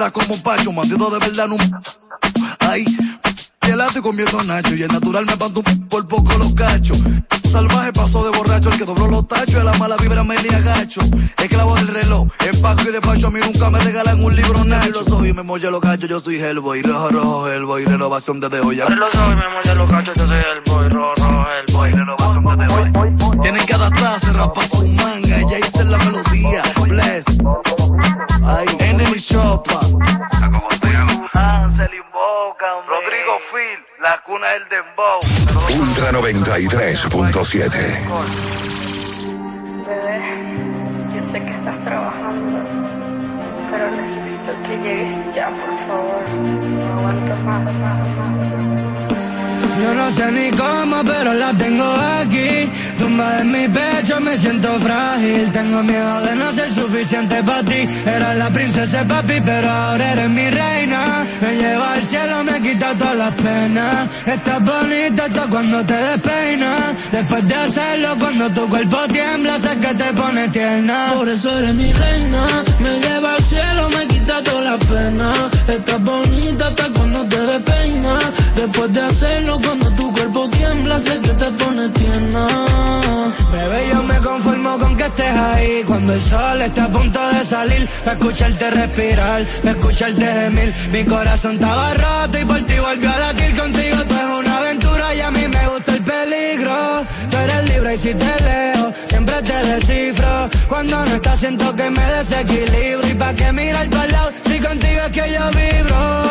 queda como un pacho, mandido de verdad en un... Ay, y comiendo nacho y el natural me panto por poco los cachos. Salvaje pasó de borracho, el que dobló los tachos, y la mala vibra me ni agacho. Esclavo del reloj, empaco y despacho, a mí nunca me regalan un libro nacho. los ojos y me molla los cachos, yo soy Hellboy, rojo, rojo, Hellboy, renovación desde hoy. Abre los ojos y me molla los cachos, yo soy Hellboy, rojo, rojo, Hellboy, renovación desde hoy. Tienen que adaptarse, rapa su manga, ya hice la melodía, bless. Ay, Enemy Chopa. Hansel invoca, Rodrigo Phil, la cuna del dembow. Ultra 93.7. Bebé, yo sé que estás trabajando, pero necesito que llegues ya, por favor. No aguanto más, más, más. Yo no sé ni cómo, pero la tengo aquí. Tumba en mi pecho, me siento frágil. Tengo miedo de no ser suficiente para ti. Era la princesa papi, pero ahora eres mi reina. Me lleva al cielo, me quita todas las penas. Estás bonita hasta cuando te despeinas. Después de hacerlo, cuando tu cuerpo tiembla, sé que te pone tierna. Por eso eres mi reina. Me lleva al cielo, me quita todas las penas. Estás bonita hasta cuando te despeinas. Después de hacerlo, cuando tu cuerpo tiembla, sé que te pone tierna. Bebé, yo me conformo con que estés ahí. Cuando el sol está a punto de salir, para escucharte respirar, para escucharte gemir. Mi corazón estaba roto y por ti volvió a latir contigo. Tú es una aventura y a mí me gusta el peligro. Tú eres libre y si te leo, siempre te descifro. Cuando no estás siento que me desequilibro. Y pa' que mirar tu lado, si contigo es que yo vibro.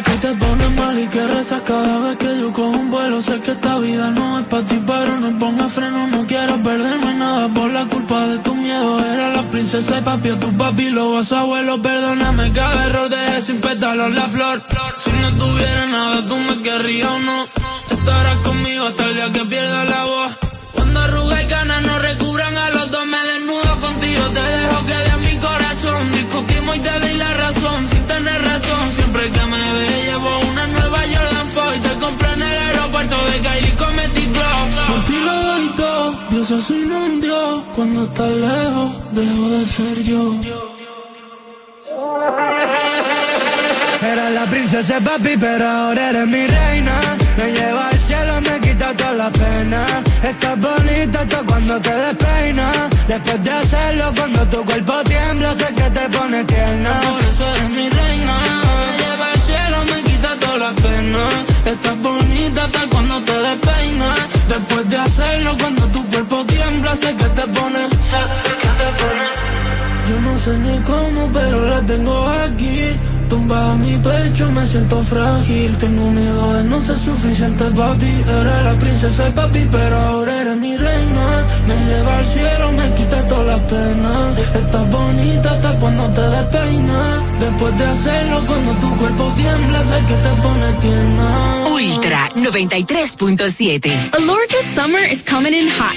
Que te pones mal y que rezas cada vez que yo cojo un vuelo. Sé que esta vida no es para ti, pero no ponga freno. No quiero perderme nada por la culpa de tu miedo. Era la princesa y papi, a tu papi, lo vas abuelo. Perdóname cada error, dejé sin pétalos la flor. Si no tuviera nada, tú me querrías o no. Estarás conmigo hasta el día que pierda la voz. Cuando arruga y ganas no recubran Cuando estás lejos, dejo de ser yo. Era la princesa papi, pero ahora eres mi reina. Me lleva al cielo, me quita toda la pena. Estás bonita hasta cuando te despeinas. Después de hacerlo, cuando tu cuerpo tiembla, sé que te pone tierna. Por eso eres mi reina. Me lleva al cielo, me quita toda la pena. Estás bonita hasta cuando te despeinas. Después de hacerlo, cuando tu cuerpo tiembla, sé que te pone. Sé ni cómo, pero la tengo aquí. Tumba a mi pecho, me siento frágil. Tengo miedo de no ser suficiente para ti. Eres la princesa y papi, pero ahora eres mi reina. Me lleva al cielo, me quita todas las penas. Estás bonita hasta cuando te despeinas. Después de hacerlo, cuando tu cuerpo tiembla, sé que te pone tierna. Ultra 93.7. Alorca's summer is coming in hot,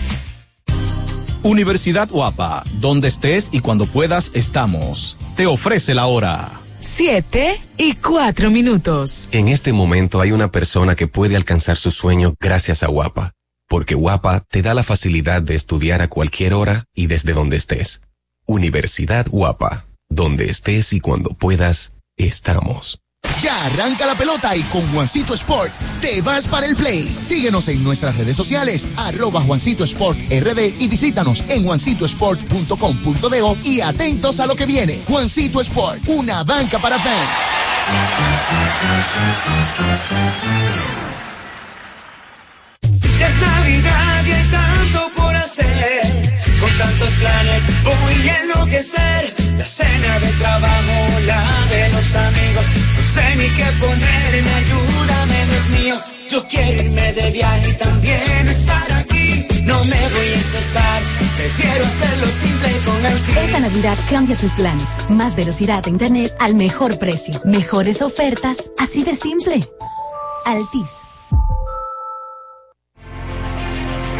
Universidad Guapa, donde estés y cuando puedas estamos. Te ofrece la hora. Siete y cuatro minutos. En este momento hay una persona que puede alcanzar su sueño gracias a Guapa, porque Guapa te da la facilidad de estudiar a cualquier hora y desde donde estés. Universidad Guapa, donde estés y cuando puedas, estamos. Ya arranca la pelota y con Juancito Sport te vas para el play. Síguenos en nuestras redes sociales, arroba Juancito Sport RD y visítanos en juancitosport.com.de y atentos a lo que viene. Juancito Sport, una banca para fans. Ya es Navidad y hay tanto por hacer. Tantos planes voy a enloquecer. La cena de trabajo, la de los amigos. No sé ni qué ponerme, ayúdame, Dios mío. Yo quiero irme de viaje y también estar aquí. No me voy a estresar, prefiero hacerlo simple con el Esta Navidad cambia tus planes. Más velocidad de internet al mejor precio. Mejores ofertas, así de simple. Altis.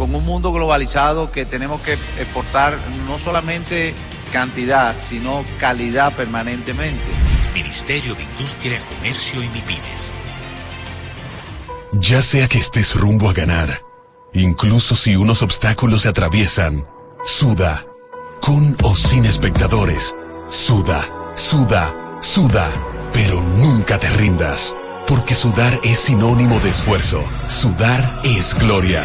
con un mundo globalizado que tenemos que exportar no solamente cantidad, sino calidad permanentemente. Ministerio de Industria, Comercio y MIPIMES. Ya sea que estés rumbo a ganar, incluso si unos obstáculos se atraviesan, suda, con o sin espectadores, suda, suda, suda, pero nunca te rindas, porque sudar es sinónimo de esfuerzo, sudar es gloria.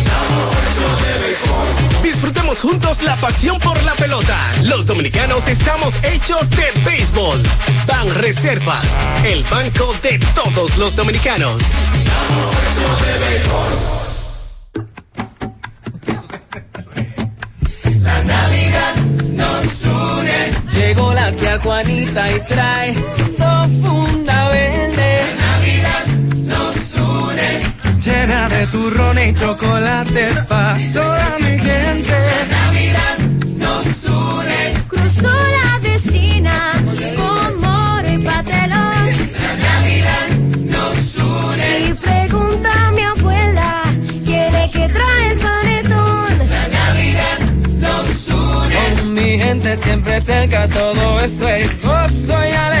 Disfrutemos juntos la pasión por la pelota. Los dominicanos estamos hechos de béisbol. Ban Reservas, el banco de todos los dominicanos. La Navidad nos une. Llegó la tía Juanita y trae dos Llena de turrón y chocolate pa' toda mi gente. La Navidad nos une. Cruzó la vecina con moro y patelón. La Navidad nos une. Y pregunta a mi abuela, ¿quién es que trae el panetón? La Navidad nos une. Con mi gente siempre cerca, todo eso es gozo y alegría.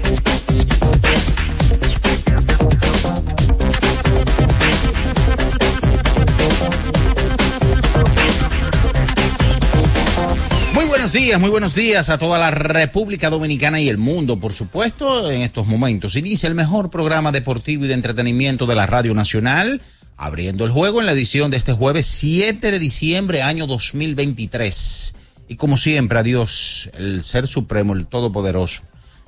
Buenos días, muy buenos días a toda la República Dominicana y el mundo, por supuesto, en estos momentos. Inicia el mejor programa deportivo y de entretenimiento de la Radio Nacional, abriendo el juego en la edición de este jueves 7 de diciembre, año 2023. Y como siempre, a Dios, el Ser Supremo, el Todopoderoso,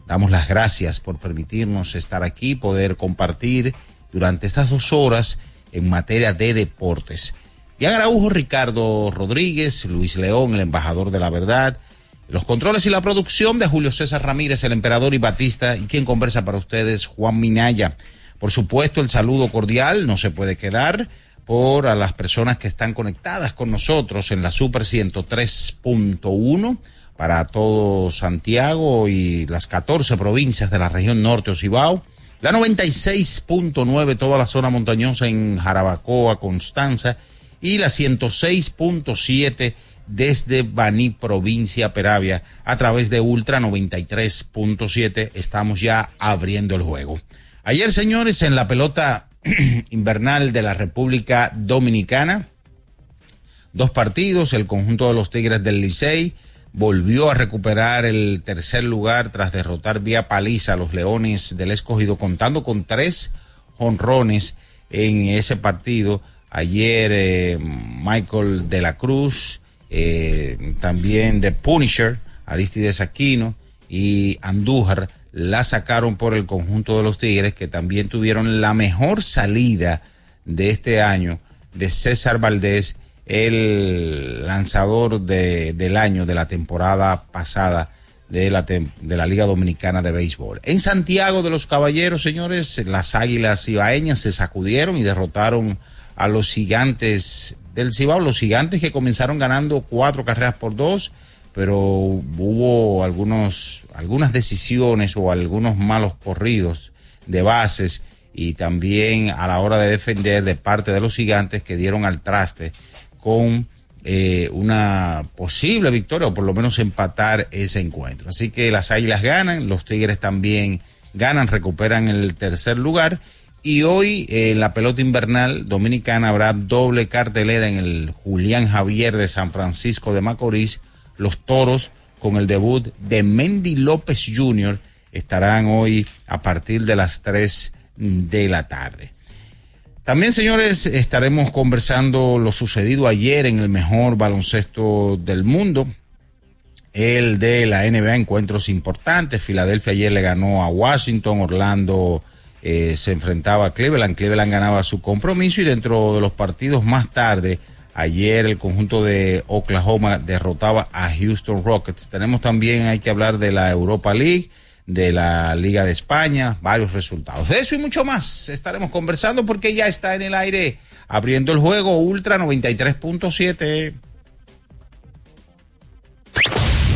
damos las gracias por permitirnos estar aquí, poder compartir durante estas dos horas en materia de deportes. Diana Araujo, Ricardo Rodríguez, Luis León, el embajador de la verdad, los controles y la producción de Julio César Ramírez, el emperador y Batista, y quien conversa para ustedes, Juan Minaya. Por supuesto, el saludo cordial no se puede quedar por a las personas que están conectadas con nosotros en la Super 103.1 para todo Santiago y las 14 provincias de la región norte Ocibao. La 96.9, toda la zona montañosa en Jarabacoa, Constanza y la 106.7 desde Baní, provincia Peravia, a través de Ultra 93.7. Estamos ya abriendo el juego. Ayer, señores, en la pelota invernal de la República Dominicana, dos partidos, el conjunto de los Tigres del Licey volvió a recuperar el tercer lugar tras derrotar vía paliza a los Leones del Escogido, contando con tres honrones en ese partido Ayer eh, Michael de la Cruz, eh, también de Punisher, Aristides Aquino y Andújar la sacaron por el conjunto de los Tigres que también tuvieron la mejor salida de este año de César Valdés, el lanzador de, del año de la temporada pasada de la, de la Liga Dominicana de Béisbol. En Santiago de los Caballeros, señores, las Águilas Ibaeñas se sacudieron y derrotaron a los gigantes del Cibao, los gigantes que comenzaron ganando cuatro carreras por dos, pero hubo algunos, algunas decisiones o algunos malos corridos de bases y también a la hora de defender de parte de los gigantes que dieron al traste con eh, una posible victoria o por lo menos empatar ese encuentro. Así que las águilas ganan, los tigres también ganan, recuperan el tercer lugar y hoy eh, en la pelota invernal dominicana habrá doble cartelera en el Julián Javier de San Francisco de Macorís. Los toros con el debut de Mendy López Jr. estarán hoy a partir de las 3 de la tarde. También, señores, estaremos conversando lo sucedido ayer en el mejor baloncesto del mundo. El de la NBA, encuentros importantes. Filadelfia ayer le ganó a Washington, Orlando eh, se enfrentaba a Cleveland. Cleveland ganaba su compromiso y dentro de los partidos más tarde, ayer el conjunto de Oklahoma derrotaba a Houston Rockets. Tenemos también, hay que hablar de la Europa League, de la Liga de España, varios resultados. De eso y mucho más estaremos conversando porque ya está en el aire abriendo el juego Ultra 93.7.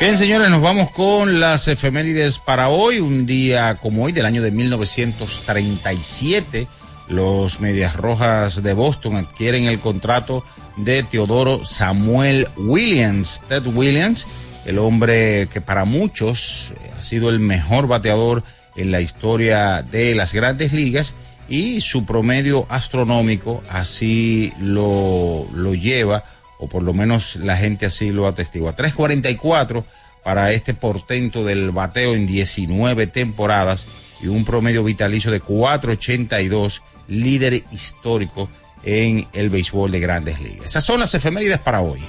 Bien, señores, nos vamos con las efemérides para hoy. Un día como hoy, del año de 1937, los Medias Rojas de Boston adquieren el contrato de Teodoro Samuel Williams. Ted Williams, el hombre que para muchos ha sido el mejor bateador en la historia de las grandes ligas y su promedio astronómico así lo, lo lleva o por lo menos la gente así lo atestigua. 3.44 para este portento del bateo en 19 temporadas y un promedio vitalicio de 4.82, líder histórico en el béisbol de grandes ligas. Esas son las efemérides para hoy.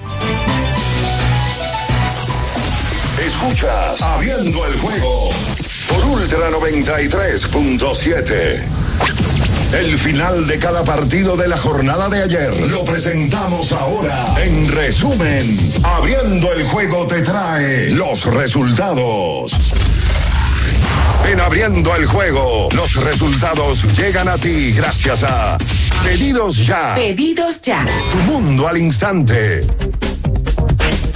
Escuchas Abriendo el juego por Ultra 93.7. El final de cada partido de la jornada de ayer lo presentamos ahora. En resumen, Abriendo el juego te trae los resultados. En Abriendo el juego, los resultados llegan a ti gracias a Pedidos Ya. Pedidos ya. Tu mundo al instante.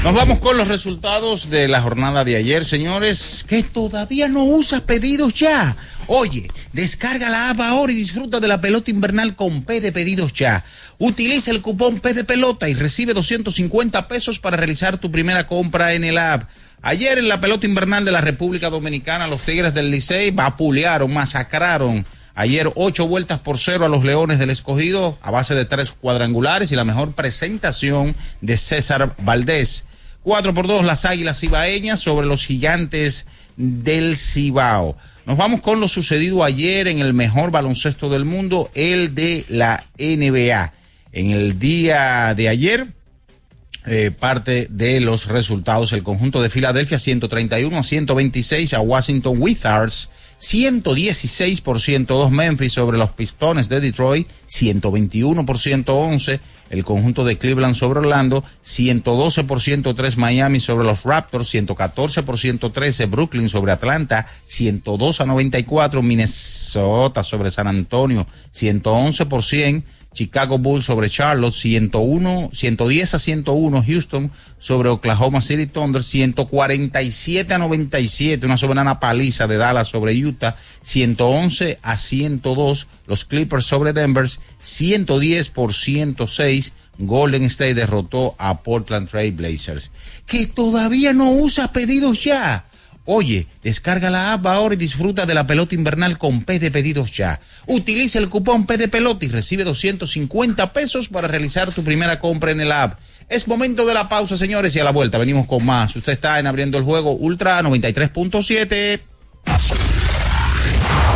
Nos vamos con los resultados de la jornada de ayer, señores, que todavía no usas pedidos ya. Oye, descarga la app ahora y disfruta de la pelota invernal con P de pedidos ya. Utiliza el cupón P de pelota y recibe 250 pesos para realizar tu primera compra en el app. Ayer en la pelota invernal de la República Dominicana, los Tigres del Licey vapulearon, masacraron. Ayer ocho vueltas por cero a los Leones del Escogido a base de tres cuadrangulares y la mejor presentación de César Valdés. Cuatro por dos las Águilas Cibaeñas sobre los Gigantes del Cibao. Nos vamos con lo sucedido ayer en el mejor baloncesto del mundo, el de la NBA. En el día de ayer, eh, parte de los resultados. El conjunto de Filadelfia 131 a 126 a Washington Wizards, 116 por 102 Memphis sobre los Pistones de Detroit, 121 por 111 el conjunto de Cleveland sobre Orlando, 112 por 103 Miami sobre los Raptors, 114 por 113 Brooklyn sobre Atlanta, 102 a 94 Minnesota sobre San Antonio, 111 por 100 Chicago Bulls sobre Charlotte, 101, 110 a 101 Houston sobre Oklahoma City Thunder, 147 a 97, una soberana paliza de Dallas sobre Utah, 111 a 102 los Clippers sobre Denver, 110 por 106 Golden State derrotó a Portland Trail Blazers. Que todavía no usa pedidos ya. Oye, descarga la app ahora y disfruta de la pelota invernal con P de pedidos ya. Utiliza el cupón P de pelota y recibe 250 pesos para realizar tu primera compra en el app. Es momento de la pausa, señores, y a la vuelta venimos con más. Usted está en abriendo el juego Ultra 93.7.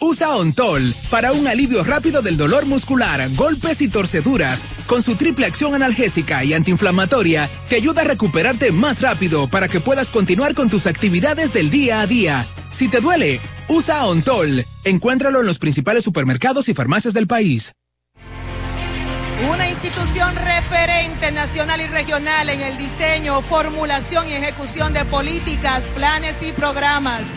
Usa Ontol para un alivio rápido del dolor muscular, golpes y torceduras. Con su triple acción analgésica y antiinflamatoria, te ayuda a recuperarte más rápido para que puedas continuar con tus actividades del día a día. Si te duele, usa Ontol. Encuéntralo en los principales supermercados y farmacias del país. Una institución referente nacional y regional en el diseño, formulación y ejecución de políticas, planes y programas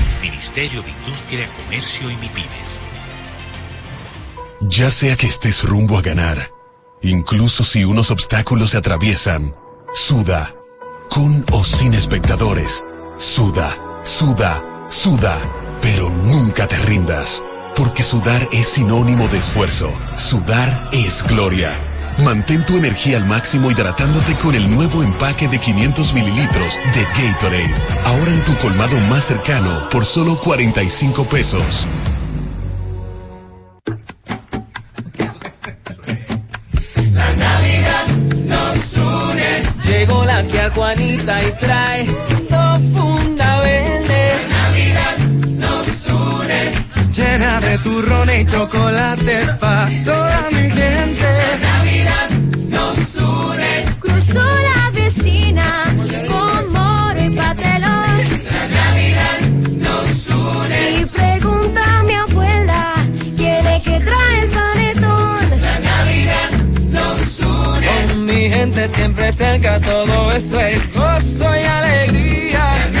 Ministerio de Industria, Comercio y MIPIMES. Ya sea que estés rumbo a ganar, incluso si unos obstáculos se atraviesan, suda, con o sin espectadores, suda, suda, suda, pero nunca te rindas, porque sudar es sinónimo de esfuerzo, sudar es gloria. Mantén tu energía al máximo hidratándote con el nuevo empaque de 500 mililitros de Gatorade. Ahora en tu colmado más cercano por solo 45 pesos. La Navidad nos une. Llegó la tía Juanita y trae de turrones y chocolate pa' toda mi gente. La Navidad nos une. Cruzó la vecina con moro y patelón. La Navidad nos une. Y pregunta a mi abuela, ¿quién es que trae el panetón? La Navidad nos une. Con mi gente siempre cerca, todo eso es gozo y alegría. La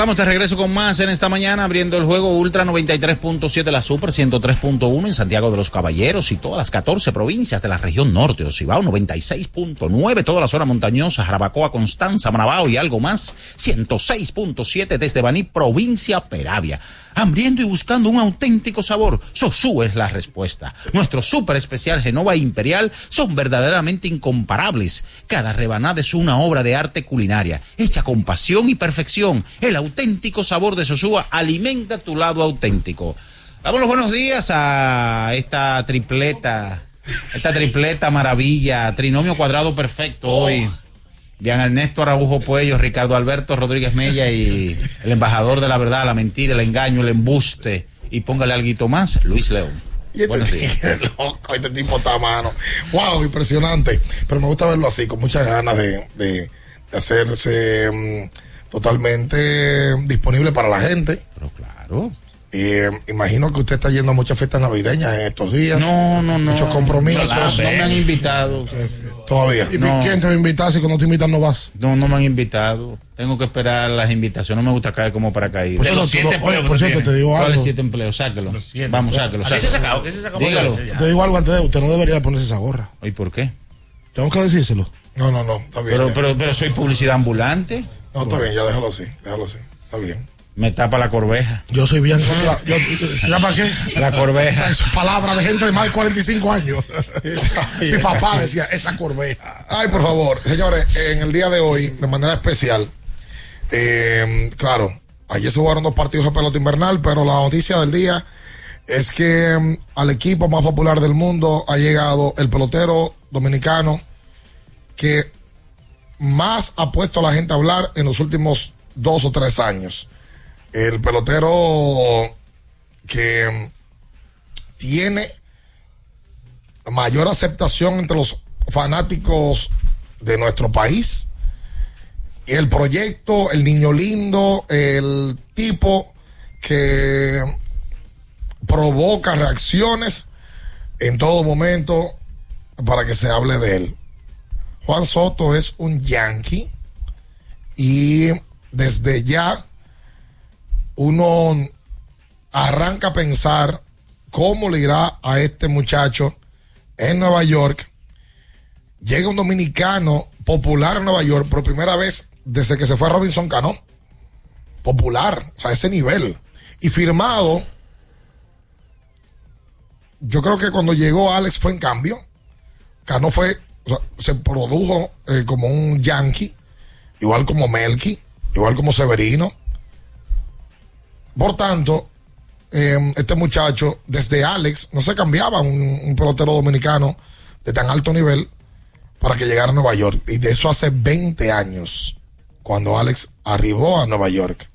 Estamos de regreso con más en esta mañana, abriendo el juego Ultra 93.7, la Super 103.1 en Santiago de los Caballeros y todas las 14 provincias de la región norte, Ocibao 96.9, toda la zona montañosa, Jarabacoa, Constanza, Manabao y algo más, 106.7 desde Baní, provincia Peravia. Hambriendo y buscando un auténtico sabor, Sosú es la respuesta. Nuestro súper especial Genova Imperial son verdaderamente incomparables. Cada rebanada es una obra de arte culinaria, hecha con pasión y perfección. El auténtico sabor de Sosúa alimenta tu lado auténtico. Damos los buenos días a esta tripleta, esta tripleta maravilla, trinomio cuadrado perfecto hoy. Dian Ernesto Araujo Puello, Ricardo Alberto Rodríguez Mella y el embajador de la verdad, la mentira, el engaño, el embuste. Y póngale algo más, Luis León. Y este loco, este tipo está a mano. Wow, impresionante. Pero me gusta verlo así, con muchas ganas de, de- de hacerse mm, totalmente disponible para la gente. Pero claro. Eh, imagino que usted está yendo a muchas fiestas navideñas en estos días. No, no, no. Muchos compromisos. No, no me han invitado. Todavía. ¿Y No. quién te va a invitar si cuando te invitan no vas? No, no me han invitado. Tengo que esperar las invitaciones. No me gusta caer como paracaídas. Por cierto, lo- oye, por cierto, te digo ¿Cuáles algo. siete empleos? Sáquelo. Vamos, sáquelo. ¿A qué se sáquelo. sacó? ¿Qué se sacó? Dígalo. Te digo algo antes de usted no debería de ponerse esa gorra. ¿Y por qué? Tengo que decírselo. No, no, no, está bien. Pero, pero, pero soy publicidad ambulante. no, está bien, ya déjalo así, déjalo así. Está bien. Me tapa la corveja. Yo soy bien contra. Yo, ¿Ya para qué? La corveja. O sea, eso es palabra de gente de más de 45 años. Mi papá decía, esa corveja. Ay, por favor, señores, en el día de hoy, de manera especial, eh, claro, ayer se jugaron dos partidos de pelota invernal, pero la noticia del día es que mm, al equipo más popular del mundo ha llegado el pelotero dominicano que más ha puesto a la gente a hablar en los últimos dos o tres años. El pelotero que tiene mayor aceptación entre los fanáticos de nuestro país. El proyecto, el niño lindo, el tipo que provoca reacciones en todo momento para que se hable de él. Juan Soto es un yankee y desde ya uno arranca a pensar cómo le irá a este muchacho en Nueva York. Llega un dominicano popular en Nueva York por primera vez desde que se fue Robinson Cano. Popular, o sea, ese nivel. Y firmado, yo creo que cuando llegó Alex fue en cambio. Cano fue, o sea, se produjo eh, como un yankee, igual como Melky, igual como Severino. Por tanto, eh, este muchacho, desde Alex, no se cambiaba un, pelotero dominicano de tan alto nivel para que llegara a Nueva York. Y de eso hace 20 años, cuando Alex arribó a Nueva York.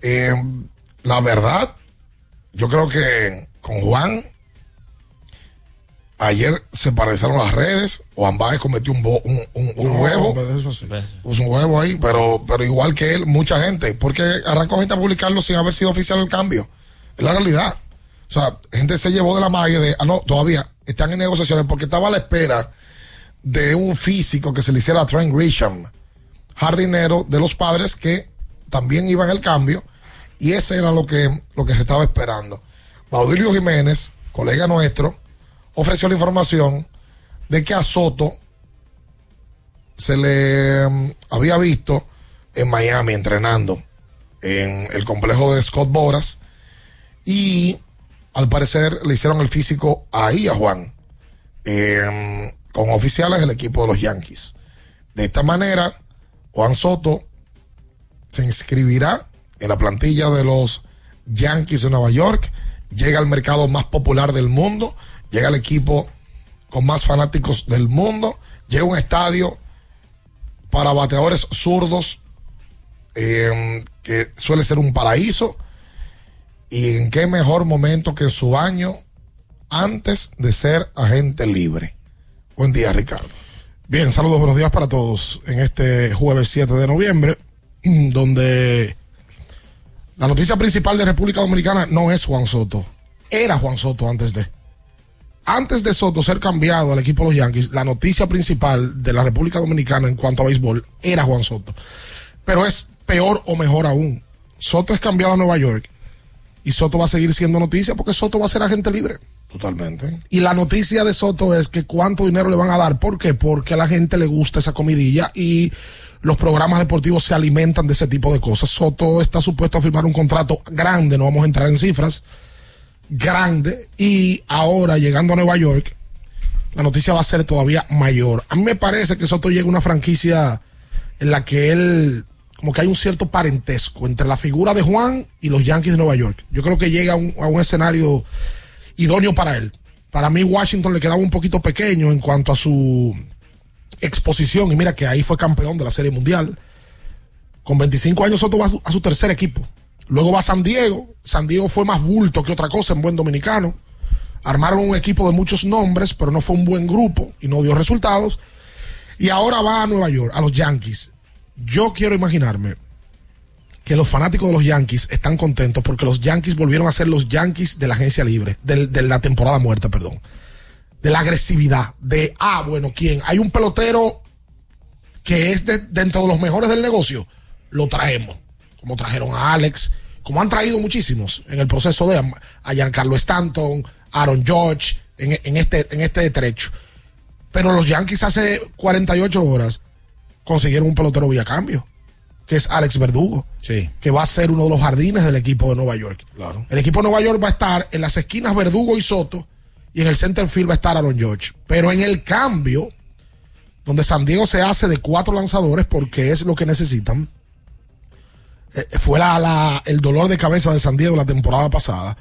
Eh, la verdad, yo creo que con Juan, ayer se parecieron las redes, Juan Baez cometió un, bo- un, un- un No, huevo. hombre, eso sí. Puso un huevo ahí, pero, pero igual que él, mucha gente, porque arrancó gente a publicarlo sin haber sido oficial el cambio. Es la realidad. O sea, gente se llevó de la magia de, ah, no, todavía están en negociaciones porque estaba a la espera de un físico que se le hiciera a Trent Grisham, jardinero de los padres que también iban el cambio, y ese era lo que, lo que se estaba esperando. Baudilio Jiménez, colega nuestro, ofreció la información de que a Soto se le mm, había visto en Miami entrenando en el complejo de Scott Boras y al parecer le hicieron el físico ahí a Juan eh, con oficiales del equipo de los Yankees. De esta manera, Juan Soto se inscribirá en la plantilla de los Yankees de Nueva York, llega al mercado más popular del mundo, llega al equipo con más fanáticos del mundo, llega un estadio para bateadores zurdos eh, que suele ser un paraíso y en qué mejor momento que su año antes de ser agente libre. Buen día, Ricardo. Bien, saludos, buenos días para todos en este jueves 7 de noviembre, donde la noticia principal de República Dominicana no es Juan Soto, era Juan Soto antes de. Antes de Soto ser cambiado al equipo de los Yankees, la noticia principal de la República Dominicana en cuanto a béisbol era Juan Soto. Pero es peor o mejor aún. Soto es cambiado a Nueva York y Soto va a seguir siendo noticia porque Soto va a ser agente libre. Totalmente. Y la noticia de Soto es que cuánto dinero le van a dar. ¿Por qué? Porque a la gente le gusta esa comidilla y los programas deportivos se alimentan de ese tipo de cosas. Soto está supuesto a firmar un contrato grande, no vamos a entrar en cifras, grande. Y ahora llegando a Nueva York, la noticia va a ser todavía mayor. A mí me parece que Soto llega a una franquicia en la que él, como que hay un cierto parentesco entre la figura de Juan y los Yankees de Nueva York. Yo creo que llega a un, escenario idóneo para él. Para mí Washington le quedaba un poquito pequeño en cuanto a su exposición y mira que ahí fue campeón de la Serie Mundial. Con 25 años Soto va a su tercer equipo. Luego va San Diego. San Diego fue más bulto que otra cosa en buen dominicano. Armaron un equipo de muchos nombres, pero no fue un buen grupo y no dio resultados. Y ahora va a Nueva York, a los Yankees. Yo quiero imaginarme que los fanáticos de los Yankees están contentos porque los Yankees volvieron a ser los Yankees de la agencia libre, del- de, la temporada muerta, perdón. De la agresividad, de, ah, bueno, ¿quién? Hay un pelotero que es de- dentro de los mejores del negocio, lo traemos. Como trajeron a Alex, como han traído muchísimos en el proceso de a- Giancarlo Stanton, Aaron George, en, en este, en este trecho. Pero los Yankees hace 48 horas consiguieron un pelotero vía cambio, que es Alex Verdugo, Sí. que va a ser uno de los jardines del equipo de Nueva York. Claro. El equipo de Nueva York va a estar en las esquinas Verdugo y Soto, y en el center field va a estar Aaron George. Pero en el cambio, donde San Diego se hace de cuatro lanzadores porque es lo que necesitan, fue la, la- el dolor de cabeza de San Diego la temporada pasada.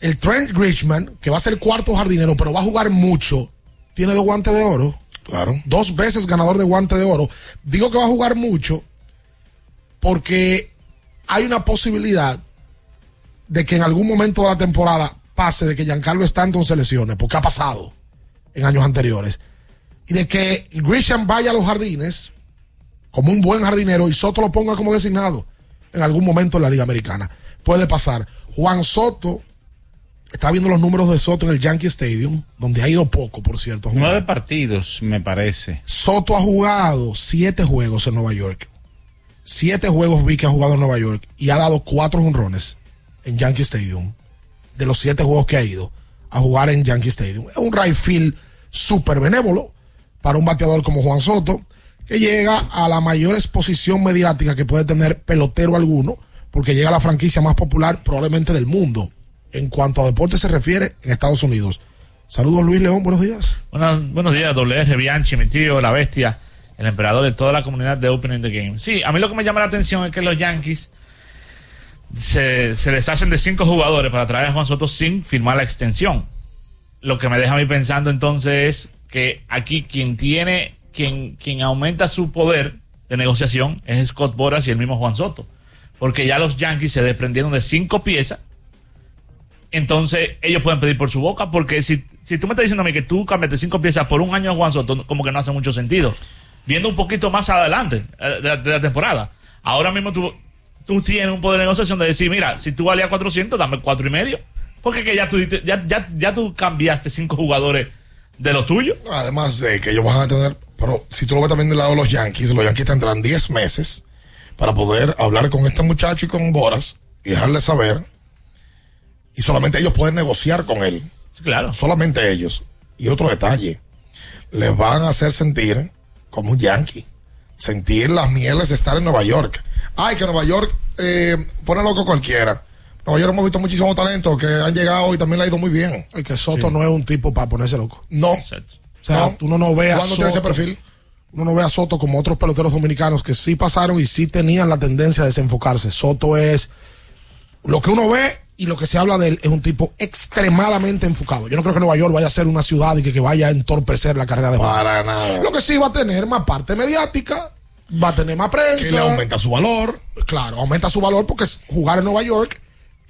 El Trent Grishman, que va a ser cuarto jardinero, pero va a jugar mucho, tiene dos guantes de oro. Claro. Dos veces ganador de guante de oro. Digo que va a jugar mucho porque hay una posibilidad de que en algún momento de la temporada pase de que Giancarlo Stanton se lesione, porque ha pasado en años anteriores, y de que Grisham vaya a los jardines como un buen jardinero y Soto lo ponga como designado en algún momento en la Liga Americana. Puede pasar. Juan Soto está viendo los números de Soto en el Yankee Stadium, donde ha ido poco, por cierto. Nueve partidos, me parece. Soto ha jugado siete juegos en Nueva York. Siete juegos vi que ha jugado en Nueva York y ha dado cuatro honrones en Yankee Stadium. De los siete juegos que ha ido a jugar en Yankee Stadium. Es un right field súper benévolo para un bateador como Juan Soto, que llega a la mayor exposición mediática que puede tener pelotero alguno, porque llega a la franquicia más popular probablemente del mundo en cuanto a deporte se refiere en Estados Unidos. Saludos Luis León, buenos días. Buenos, días, WR, Bianchi, mi tío, la bestia, el emperador de toda la comunidad de Opening the Game. Sí, a mí lo que me llama la atención es que los Yankees se, se deshacen de cinco jugadores para traer a Juan Soto sin firmar la extensión. Lo que me deja a mí pensando entonces es que aquí quien tiene, quien, quien aumenta su poder de negociación es Scott Boras y el mismo Juan Soto. Porque ya los Yankees se desprendieron de cinco piezas entonces ellos pueden pedir por su boca, porque si, si tú me estás diciendo a mí que tú cambiaste cinco piezas por un año a Juan Soto, como que no hace mucho sentido. Viendo un poquito más adelante eh, de la, temporada. Ahora mismo tú, tú tienes un poder de negociación de decir, mira, si tú valías 400, dame cuatro y medio. Porque que ya tú, ya, ya, ya tú cambiaste cinco jugadores de lo tuyo. Además de que ellos van a tener, pero si tú lo ves también del lado de los Yankees, los Yankees tendrán 10 meses para poder hablar con este muchacho y con Boras y dejarle saber. Y solamente ellos pueden negociar con él. claro. Solamente ellos. Y otro detalle, les van a hacer sentir como un Yankee. Sentir las mieles de estar en Nueva York. Ay, que Nueva York eh, pone loco a cualquiera. Nueva York hemos visto muchísimos talentos que han llegado y también le ha ido muy bien. El que Soto no es un tipo para ponerse loco. No. O sea, tú no, no ves a ¿Cuándo tiene ese Soto- perfil? Uno no ve a Soto como otros peloteros dominicanos que sí pasaron y sí tenían la tendencia a desenfocarse. Soto es lo que uno ve y lo que se habla de él es un tipo extremadamente enfocado. Yo no creo que Nueva York vaya a ser una ciudad y que, que vaya a entorpecer la carrera de Juan. Para nada. Lo que sí va a tener más parte mediática, va a tener más prensa. Que le aumenta su valor. Claro, aumenta su valor porque jugar en Nueva York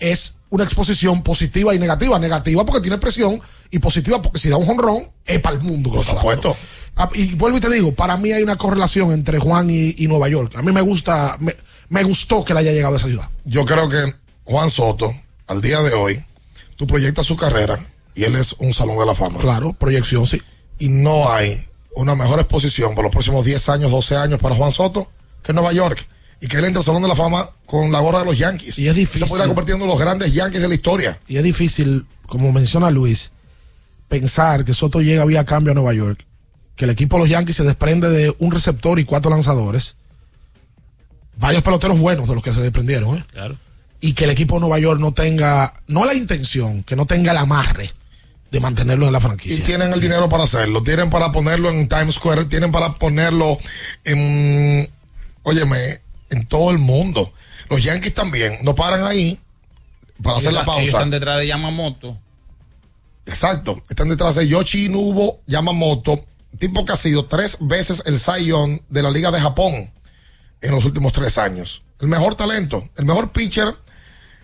es una exposición positiva y negativa. Negativa porque tiene presión y positiva porque si da un jonrón es para el mundo. Por supuesto. Ah, Y vuelvo y te digo, para mí hay una correlación entre Juan y, y Nueva York. A mí me gusta, me, me gustó que le haya llegado a esa ciudad. Yo creo que Juan Soto, al día de hoy, tú proyectas su carrera y él es un salón de la fama. Claro, proyección, sí. Y no hay una mejor exposición por los próximos 10 años, 12 años para Juan Soto que Nueva York. Y que él entre al salón de la fama con la gorra de los Yankees. Y es difícil. Se puede convertir en uno de los grandes Yankees de la historia. Y es difícil, como menciona Luis, pensar que Soto llega vía cambio a Nueva York, que el equipo de los Yankees se desprende de un receptor y cuatro lanzadores, varios peloteros buenos de los que se desprendieron, ¿eh? Claro. y que el equipo de Nueva York no tenga, no la intención, que no tenga el amarre de mantenerlo en la Y franquicia. tienen el dinero para hacerlo. Tienen para ponerlo en Times Square. Tienen para ponerlo en. Óyeme, en todo el mundo. Los Yankees también. No paran ahí para hacer la Ellos pausa. están detrás de Yamamoto. Exacto. Están detrás de Yoshi Inubo Yamamoto, tipo que ha sido tres veces el Cy de la Liga de Japón en los últimos tres años. El mejor talento, el mejor pitcher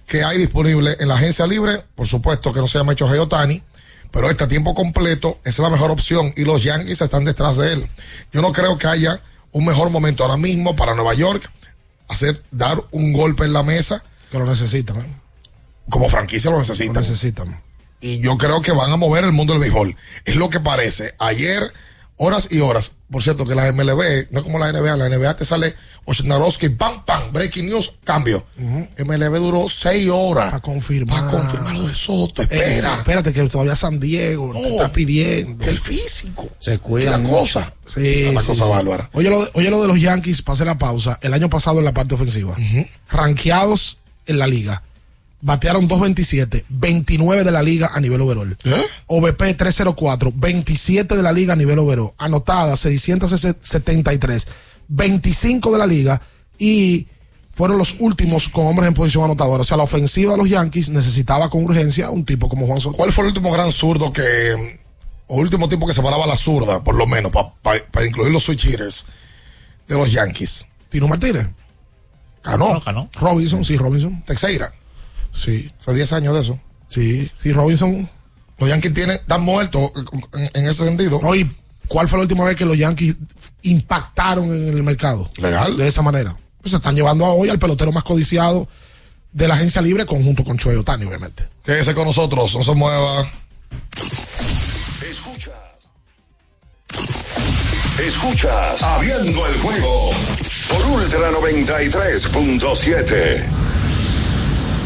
que hay disponible en la agencia libre. Por supuesto que no se llama hecho Otani, pero este a tiempo completo es la mejor opción y los Yankees están detrás de él. Yo no creo que haya un mejor momento ahora mismo para Nueva York hacer dar un golpe en la mesa. Que lo necesitan. ¿eh? Como franquicia lo necesitan. Lo necesitan. Y yo creo que van a mover el mundo del béisbol. Es lo que parece. Ayer, horas y horas. Por cierto, que la MLB, no es como la NBA, la NBA te sale Oshnarowski, pam, pam, breaking news, cambio. MLB duró seis horas. Para confirmar. Para confirmar lo de Soto. Espera. Eh, espérate, que todavía San Diego no, te está pidiendo. El físico. Se Y cuida la mucho. cosa. Sí, la sí, cosa sí. bárbara. Oye lo, de- oye lo de los Yankees, pasé la pausa. El año pasado en la parte ofensiva. Ranqueados en la liga. Batearon 2.27, 29 de la liga a nivel overall. ¿Eh? OVP 304, 27 de la liga a nivel overall. Anotadas 673, 25 de la liga y fueron los últimos con hombres en posición anotadora. O sea, la ofensiva de los Yankees necesitaba con urgencia un tipo como Juan Soto. ¿Cuál fue el último gran zurdo que, o último tipo que separaba la zurda, por lo menos, para incluir los switch hitters de los Yankees? Tino Martínez. Ganó. No, ganó. Robinson, sí, Robinson. Teixeira. Sí. Hace 10 años de eso. Sí, sí, Robinson. Los Yankees tienen, están muertos en, en ese sentido. No, y ¿cuál fue la última vez que los Yankees impactaron en el mercado? Legal. De esa manera. Pues se están llevando a hoy al pelotero más codiciado de la agencia libre conjunto con Choey Otani, obviamente. Quédese con nosotros, no se mueva. Escuchas Abriendo el juego por Ultra 93.7.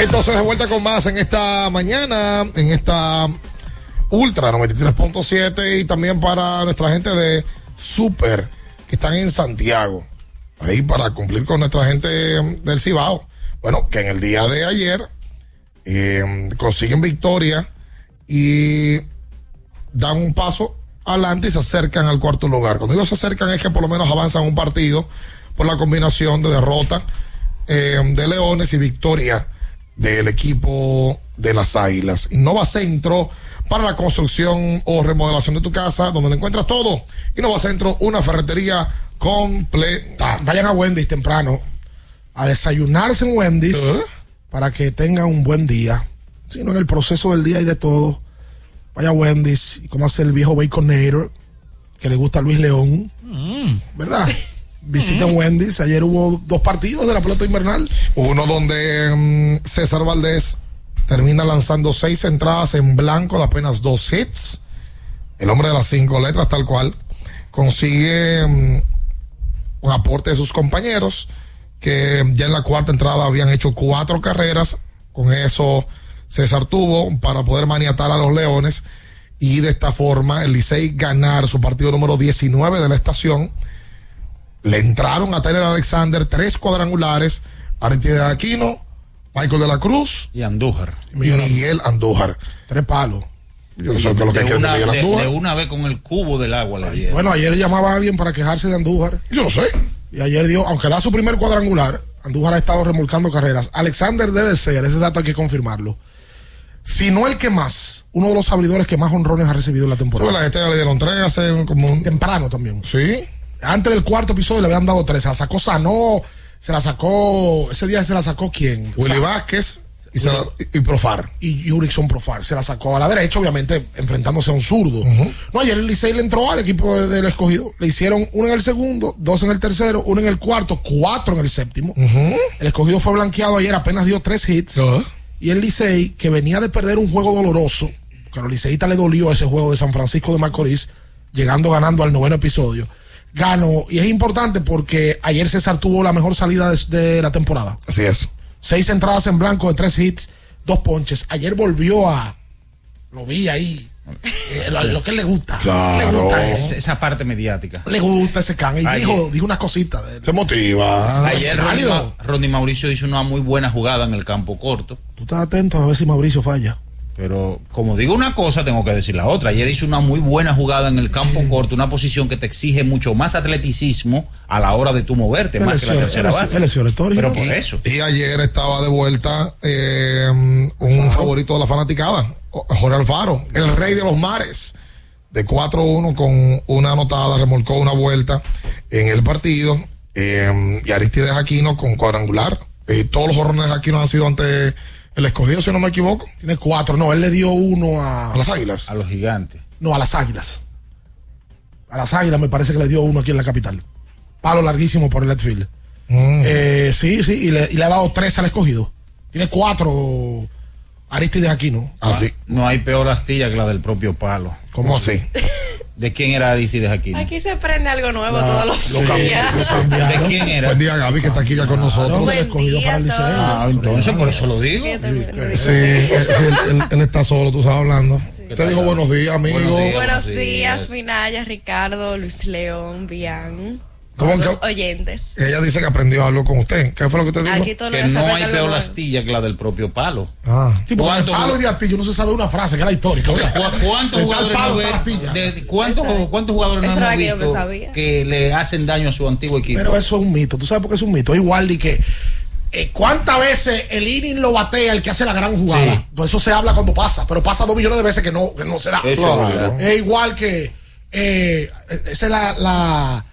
Entonces de vuelta con más en esta mañana, en esta Ultra 93.7 y también para nuestra gente de Super que están en Santiago. Ahí para cumplir con nuestra gente del Cibao. Bueno, que en el día de ayer eh, consiguen victoria y dan un paso adelante y se acercan al cuarto lugar. Cuando digo se acercan es que por lo menos avanzan un partido por la combinación de derrota eh, de Leones y victoria del equipo de las Águilas. Innova Centro para la construcción o remodelación de tu casa, donde lo encuentras todo. Innova Centro, una ferretería completa. Vayan a Wendy's temprano a desayunarse en Wendy's ¿Eh? para que tengan un buen día. Si no, en el proceso del día y de todo. Vaya a Wendy's y hacer el viejo Baconator que le gusta a Luis León. ¿Verdad? Visiten Wendy's. Ayer hubo dos partidos de la pelota invernal. Uno donde mm, César Valdés termina lanzando seis entradas en blanco de apenas dos hits. El hombre de las cinco letras, tal cual, consigue mm, un aporte de sus compañeros que ya en la cuarta entrada habían hecho cuatro carreras. Con eso César tuvo para poder maniatar a los Leones y de esta forma el Licey ganar su partido número 19 de la estación. Le entraron a Tyler Alexander tres cuadrangulares, Aristides Aquino, Michael de la Cruz y Andújar. y Miguel Andújar. Tres palos. Yo no sé qué es lo que de, quiere una, Miguel de- Andújar. de una vez con el cubo del agua le dieron. Bueno, ayer llamaba a alguien para quejarse de Andújar. Yo no sé. Y ayer dio, aunque da su primer cuadrangular, Andújar ha estado remolcando carreras. Alexander debe ser, ese dato hay que confirmarlo. Si no el que más, uno de los abridores que más honrones ha recibido en la temporada. Bueno, la gente ya le dieron tres hace como un... Temprano también. Sí. Antes del cuarto episodio le habían dado tres. Se la sacó Sanó, se la sacó. Ese día se la sacó quién? Willy Sa- Vázquez. Y, se la- y Profar. y Jurickson Profar. Se la sacó a la derecha, obviamente enfrentándose a un zurdo. No, ayer el Licey le entró al equipo de- del escogido. Le hicieron uno en el segundo, dos en el tercero, uno en el cuarto, cuatro en el séptimo. El escogido fue blanqueado ayer, apenas dio tres hits. Y el Licey, que venía de perder un juego doloroso, que a los liceístas le dolió ese juego de San Francisco de Macorís, llegando ganando al noveno episodio, ganó. Y es importante porque ayer César tuvo la mejor salida de, de la temporada. Así es. Seis entradas en blanco de tres hits, dos ponches. Ayer volvió a. Lo vi ahí. Eh, lo, lo que le gusta. Le gusta Es- esa parte mediática. Le gusta ese can. Y Ayer. dijo, dijo unas cositas. de- Se motiva. Ayer Ronnie. Ma- Ronnie Mauricio hizo una muy buena jugada en el campo corto. Tú estás atento a ver si Mauricio falla. Pero como digo una cosa, tengo que decir la otra. Ayer hizo una muy buena jugada en el campo corto, una posición que te exige mucho más atleticismo a la hora de tú moverte, más que la tercera base. Pero por eso. Y ayer estaba de vuelta eh, un favorito de la fanaticada, Jorge Alfaro, el rey de los mares. De 4-1 con una anotada, remolcó una vuelta en el partido. eh, y Aristides Aquino con cuadrangular. Eh, todos los jorrones de Aquino han sido ante el escogido, si no me equivoco. Tiene cuatro. No, él le dio uno a. A las águilas. A los gigantes. No, a las águilas. A las águilas me parece que le dio uno aquí en la capital. Palo larguísimo por el left field. Mm. Eh, sí, sí, y le, y le ha dado tres al escogido. Tiene cuatro Aristides Aquino. Así. No hay peor astilla que la del propio palo. ¿Cómo así? ¿De quién era Aristides aquí? Aquí se aprende algo nuevo La- todos los lo cambió, días. ¿De quién era? Buen día, Gaby, que está aquí ya con nosotros. Buen escogido día para el todos. Ah, entonces por eso lo digo. Sí, él, él- él está solo, tú estás hablando. Te dijo buenos días, amigo. Buenos días. Buenos días. Minaya, Ricardo, Luis León, Bian. ¿Cómo los que- oyentes. Ella dice que aprendió algo con usted. ¿Qué fue lo que usted dijo? Aquí todo lo Que no hay peor astilla que la del propio palo. Ah. Sí, porque ¿Cuánto- el palo y de Astillo no se sabe una frase, que es la histórica. oiga. ¿Cu- ¿Cuántos jugadores, palo, no astilla. de- de- cuántos, cuántos jugadores no era hemos que yo me visto que le hacen daño a su antiguo equipo? Pero eso es un mito. ¿Tú sabes por qué es un mito? Es igual de que. eh, ¿Cuántas veces el inning lo batea el que hace la gran jugada? Sí. Pues eso se habla cuando pasa, pero pasa dos millones de veces que no, que no se da. Eso es Claro. verdad. Es igual que. eh, esa es la, la,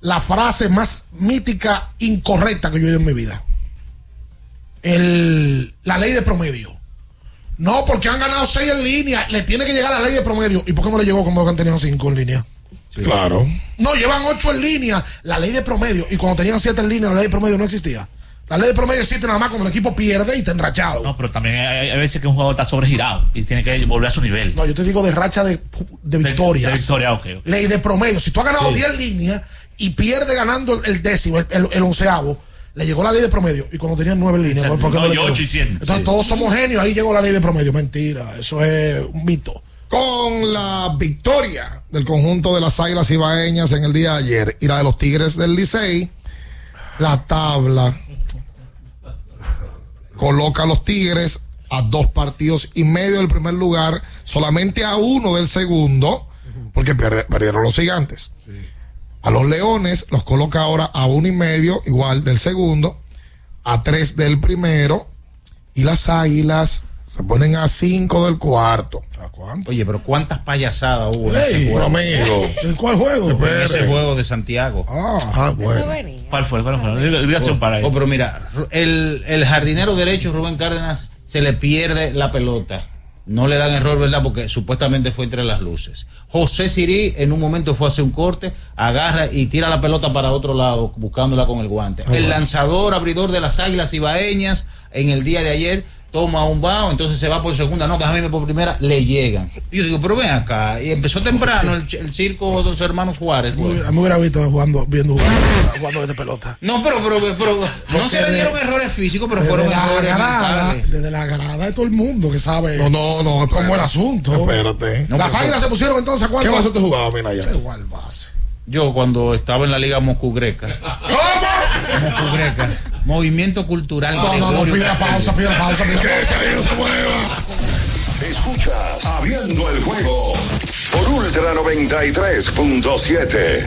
la frase más mítica, incorrecta que yo he oído en mi vida. El, la ley de promedio. No, porque han ganado seis en línea, le tiene que llegar la ley de promedio. ¿Y por qué no le llegó como han tenido cinco en línea? Claro. No, llevan ocho en línea, la ley de promedio. Y cuando tenían siete en línea, la ley de promedio no existía. La ley de promedio existe nada más cuando el equipo pierde y está enrachado. No, pero también hay, hay veces que un jugador está sobregirado y tiene que volver a su nivel. No, yo te digo de racha de, de victorias. De victoria, ok. ok. Ley de promedio. Si tú has ganado 10 líneas y pierde ganando el décimo, el, el- el onceavo, le llegó la ley de promedio. Y cuando tenían nueve líneas, Exacto. ¿por qué no. Entonces Sí. todos somos genios, ahí llegó la ley de promedio. Mentira, eso es un mito. Con la victoria del conjunto de las Águilas Ibaeñas en el día de ayer y la de los Tigres del Licey, la tabla coloca a los Tigres a dos partidos y medio del primer lugar, solamente a uno del segundo, porque perdieron los gigantes. A los Leones los coloca ahora a uno y medio, igual del segundo, a tres del primero, y las Águilas se ponen a cinco del cuarto. ¿A cuánto? Oye, pero cuántas payasadas hubo en ese Ey, juego. amigo. ¿En cuál juego? En ese juego de Santiago. Ah, Ah, Eso bueno. ¿Cuál fue? ¿Cuál fue? Dígase un par ahí. Oh, pero mira, el, el jardinero derecho, Rubén Cárdenas, se le pierde la pelota. No le dan error, ¿verdad? Porque supuestamente fue entre las luces. José Sirí en un momento fue a hacer un corte, agarra y tira la pelota para otro lado, buscándola con el guante. el lanzador, abridor de las águilas ibaeñas, en el día de ayer, toma un bao, entonces se va por segunda, no, déjame irme por primera, le llegan. Y yo digo, pero ven acá. Y empezó temprano el, circo de los hermanos Juárez. A mí me hubiera visto jugando, viendo jugando, jugando de pelota. No, pero, pero, pero no se le dieron errores físicos, pero fueron desde la errores grada, mentales. desde la grada de todo el mundo que sabe No, no, no. cómo espérate. el asunto. Espérate. No, Las águilas se pusieron entonces a ¿Qué cuánto. vaso te jugaba, mira ya? Igual base. Yo cuando estaba en la Liga Moscugreca. Moscugreca. Movimiento Cultural No, no, no, Gregorio pide la Castillo. pausa, pide la pausa, Que pausa. no se mueva. Escuchas Abriendo el juego por Ultra 93.7.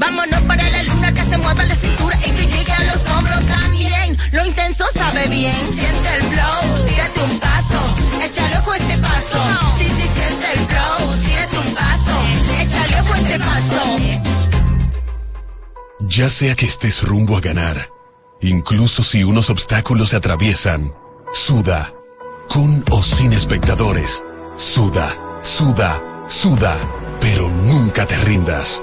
Vámonos para la luna que se mueva la cintura y que llegue a los hombros también. Lo intenso sabe bien. Siente el flow, tírate un paso, échale a este paso. Sí, siente el flow, tírate un paso, échale a este paso. Ya sea que estés rumbo a ganar, incluso si unos obstáculos se atraviesan, suda, con o sin espectadores, suda, suda, suda, pero nunca te rindas,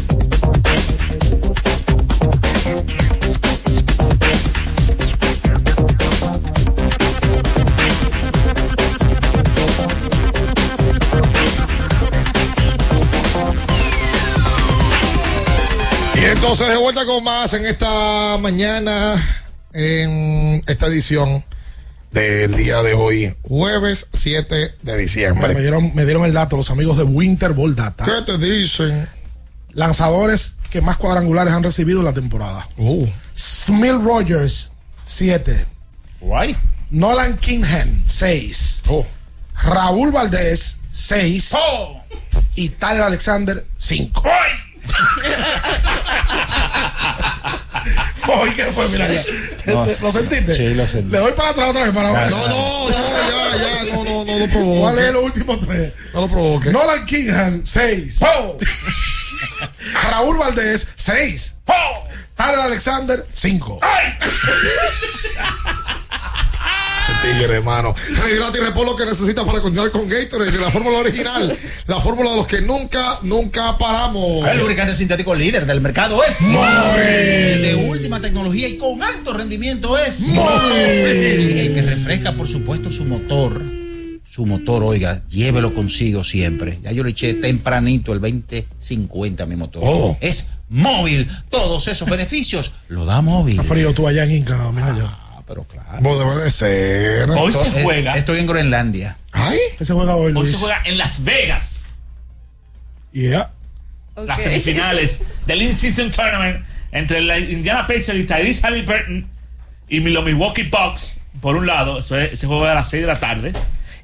Y entonces de vuelta con más en esta mañana, en esta edición del día de hoy, jueves 7 de diciembre. Me dieron, me dieron el dato los amigos de Winter Ball Data. ¿Qué te dicen? Lanzadores que más cuadrangulares han recibido en la temporada. Uh. Smil Rogers, 7. Guay. Nolan Kingham, 6. Oh. Raúl Valdés, 6. Y Tyler Alexander, 5. Oye, ¿qué fue? Mira, ya. No. ¿Lo sentiste? Sí, lo sentí. Le doy para atrás otra vez para ya. No, no, no, ya, ya, no, no, no lo provoque. ¿Cuál es los últimos tres? No lo provoque. Nolan Kingham, 6. Raúl Valdés, 6. Tyler Alexander, 5. Tigre, hermano. Rehidrata y repon lo que necesitas para continuar con Gatorade, la fórmula original, la fórmula de los que nunca, nunca paramos. El lubricante sintético líder del mercado es Móvil. De última tecnología y con alto rendimiento es Móvil. El que refresca, por supuesto, su motor. Su motor, oiga, llévelo consigo siempre. Ya yo le eché tempranito el 2050 a mi motor. Oh. Es móvil. Todos esos beneficios lo da móvil. Está frío tú allá en Inca, mira allá. Pero claro. Vos debe de ser. Hoy se juega. Estoy en Groenlandia. Ay, ¿Qué se juega hoy, se juega en Las Vegas. Yeah. Las Ok. semifinales del In-Season Tournament entre la Indiana Pacers y Tyrese Halliburton y los Milwaukee Bucks, por un lado, eso es- ese juego es a las 6 de la tarde,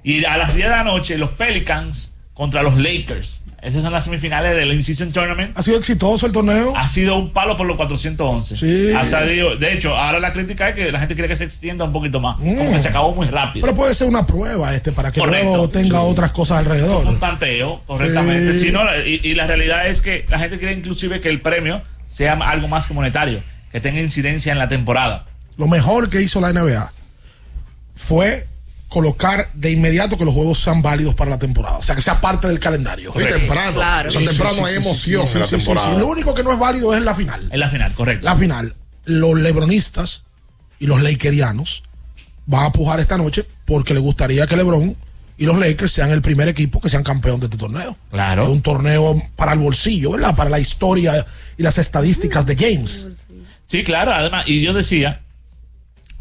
y a las 10 de la noche los Pelicans contra los Lakers. Esas son las semifinales del In-Season Tournament. ¿Ha sido exitoso el torneo? Ha sido un palo por los 411. Sí. Ha salido- de hecho, ahora la crítica es que la gente quiere que se extienda un poquito más. Como que se acabó muy rápido. Pero puede ser una prueba este para que Correcto. luego tenga otras cosas Fue un alrededor. tanteo, correctamente. Sí. Si no, y, y la realidad es que la gente quiere inclusive que el premio sea algo más que monetario, que tenga incidencia en la temporada. Lo mejor que hizo la NBA fue colocar de inmediato que los juegos sean válidos para la temporada. O sea, que sea parte del calendario. y temprano. Claro. O sea, temprano hay emoción en la temporada. Lo único que no es válido es la final. En la final, correcto. La final. Los lebronistas y los lakerianos van a pujar esta noche porque les gustaría que LeBron y los Lakers sean el primer equipo que sean campeón de este torneo. Claro. Es un torneo para el bolsillo, ¿verdad? Para la historia y las estadísticas de James. Sí, claro, además, y yo decía,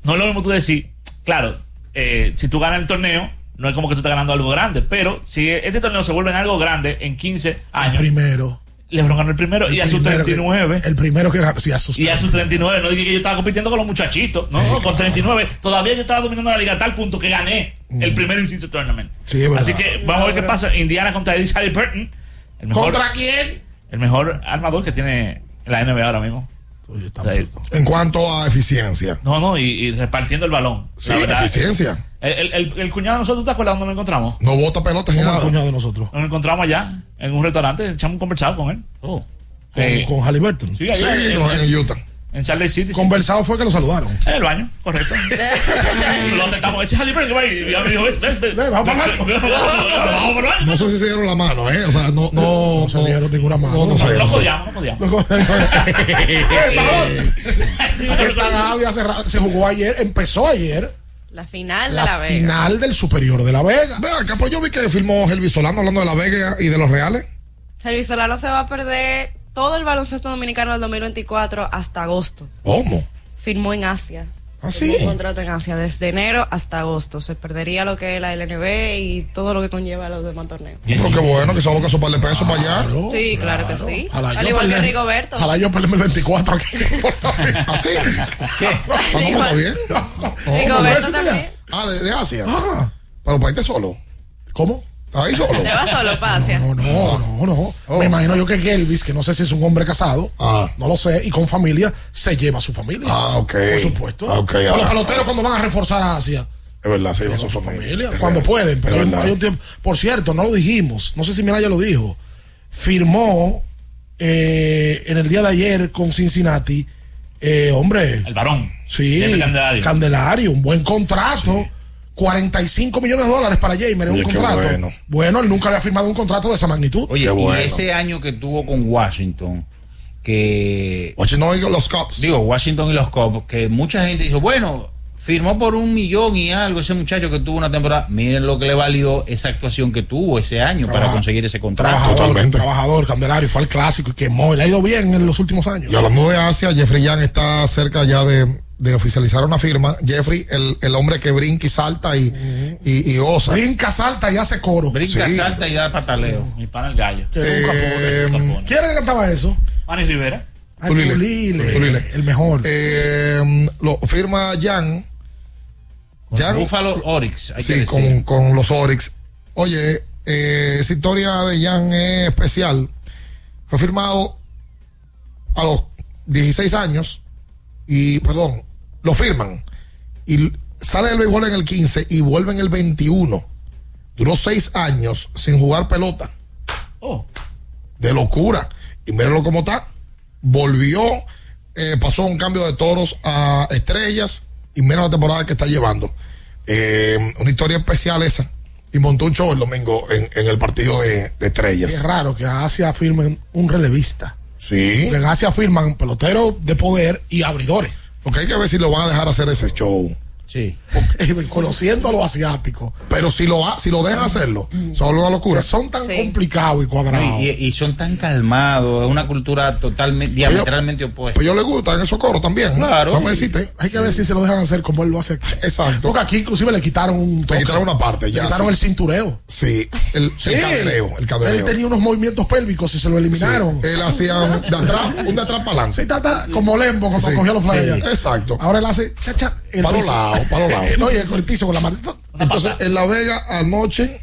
no es lo mismo tú decir, claro, eh, si tú ganas el torneo, no es como que tú estás ganando algo grande, pero si este torneo se vuelve en algo grande en 15 El años, primero. LeBron ganó el primero y a sus primero que- 39. el primero que gana. Sí, a sus Y a sus 39, no dije que yo estaba compitiendo con los muchachitos, no, no, con 39, todavía yo estaba dominando la liga a tal punto que gané el primer inciso tournament. Mm. Sí, es verdad. Así que vamos a ver qué pasa. Indiana contra Eddie Halliburton, el mejor, ¿Contra quién? el mejor armador que tiene la NBA ahora mismo. Oye, está O sea, bruto. En cuanto a eficiencia. No, no, y, y repartiendo el balón. Sí, La verdad, eficiencia. El, el- el- el cuñado de nosotros, ¿te acuerdas dónde lo encontramos? No bota pelotas ni ¿Cómo el nada. cuñado de nosotros? Nos encontramos allá, en un restaurante, echamos un conversado con él. Con, Eh, con Halliburton. sí, allá Sí, en, no, en- en Utah. En Lake City. sí. Conversado fue que lo saludaron. En el baño, correcto. Lo estamos. Ese es Halliburton que va y ya me dijo, ven, ven, ven. Ven, vamos para el baño. No sé si se dieron la mano, ¿eh? O sea, no, no. No se dieron ninguna mano. No, no sé, No podíamos, no podíamos. Hace ra- se jugó ayer, empezó ayer La final de la, la, Vega. final del Superior de la Vega. Ve acá, pues yo vi que filmó Helvi Solano hablando de la Vega y de los Reales. El Solano se va a perder todo el baloncesto dominicano del 2024 hasta agosto. ¿Cómo? Firmó en Asia. ¿Ah, Firmó sí? Un contrato en Asia desde enero hasta agosto. Se perdería lo que es la LNB y todo lo que conlleva los demás torneos. Pero qué bueno que se aboca su par de pesos para allá. Sí, claro que sí. Ojalá Al igual que Rigoberto. Ojalá yo perderme el 24 aquí. ¿Así? ¿Qué? Ah, no, está bien. Rigoberto también. Ah, de, de Asia. Ah, Pero para irte solo. ¿Cómo? ¿Estás ahí solo? Te vas solo para Asia. No, no, no, no. Me imagino yo que Gelvis, que no sé si es un hombre casado, Ah. no lo sé, y con familia, se lleva a su familia. Ah, ok. Por supuesto. Ah, ok, O los ah. peloteros cuando van a reforzar a Asia. Es verdad, sí, no Con son su familia. cuando pueden. Pero Es hay- un tiempo- Por cierto, no lo dijimos. No sé si Mira ya lo dijo. Firmó eh, en el día de ayer con Cincinnati. eh, hombre, El varón. sí, Candelario. Candelario, un buen contrato. 45 millones de dólares para Jamer, es un contrato. bueno. Bueno, él nunca había firmado un contrato de esa magnitud. Oye, bueno. y ese año que tuvo con Washington, que Washington y los Cubs. digo, Washington y los Cubs, que mucha gente dijo, bueno, firmó por un millón y algo ese muchacho que tuvo una temporada. Miren lo que le valió esa actuación que tuvo ese año para conseguir ese contrato. Trabajador, Totalmente. trabajador, Candelario, fue al clásico y quemó. y Le ha ido bien en los últimos años. Y hablando de Asia, Jeffrey Young está cerca ya de, de oficializar una firma. Jeffrey, el, el hombre que brinca y salta y, y, y osa. Brinca, salta y hace coro. Brinca, Sí. salta y da pataleo. Mi pana el gallo. Eh. ¿Quién era que cantaba eso? Manny Rivera. Ay, Tulile. Tulile, Tulile. el mejor. Eh, lo firma Jan. Jan Buffalo Oryx, hay que sí, decir. con, con los Oryx. Oye, eh, esa historia de Jan es especial. Fue firmado a los 16 años y, perdón, lo firman. Y sale del béisbol en el 15 y vuelve en el 21. Duró seis años sin jugar pelota. Oh. De locura. Y mírenlo cómo está. Volvió, eh, pasó un cambio de toros a estrellas y mira la temporada que está llevando. Eh, una historia especial esa. Y montó un show el domingo en, en el partido de, de estrellas. Es raro que a Asia firmen un relevista. Sí. Porque en Asia firman peloteros de poder y abridores. Porque hay que ver si lo van a dejar hacer ese show. Sí. Conociendo a los asiáticos. Pero si lo, ha- si lo dejan hacerlo, son una locura. Que son tan complicados y cuadrados. Y, y son tan calmados, es una cultura totalmente, diametralmente opuesta. Pues yo le gustan esos coros también. Claro. Vamos a decirte. Hay que ver si se lo dejan hacer como él lo hace aquí. Exacto. Porque aquí inclusive le quitaron un Le toque. quitaron una parte, ya. Le quitaron sí. el cintureo. Sí, el, Sí. el cadereo, el cadereo. Él tenía unos movimientos pélvicos y se lo eliminaron. Sí, Él hacía un de atrás, un de atrás para adelante. Sí, ta, ta, como Lembo cuando Sí, cogió los sí, flyers. exacto. Ahora él hace chacha. en el Pa' los lados, pa' los lados. no, y con el piso con la maldita. Entonces, en La Vega anoche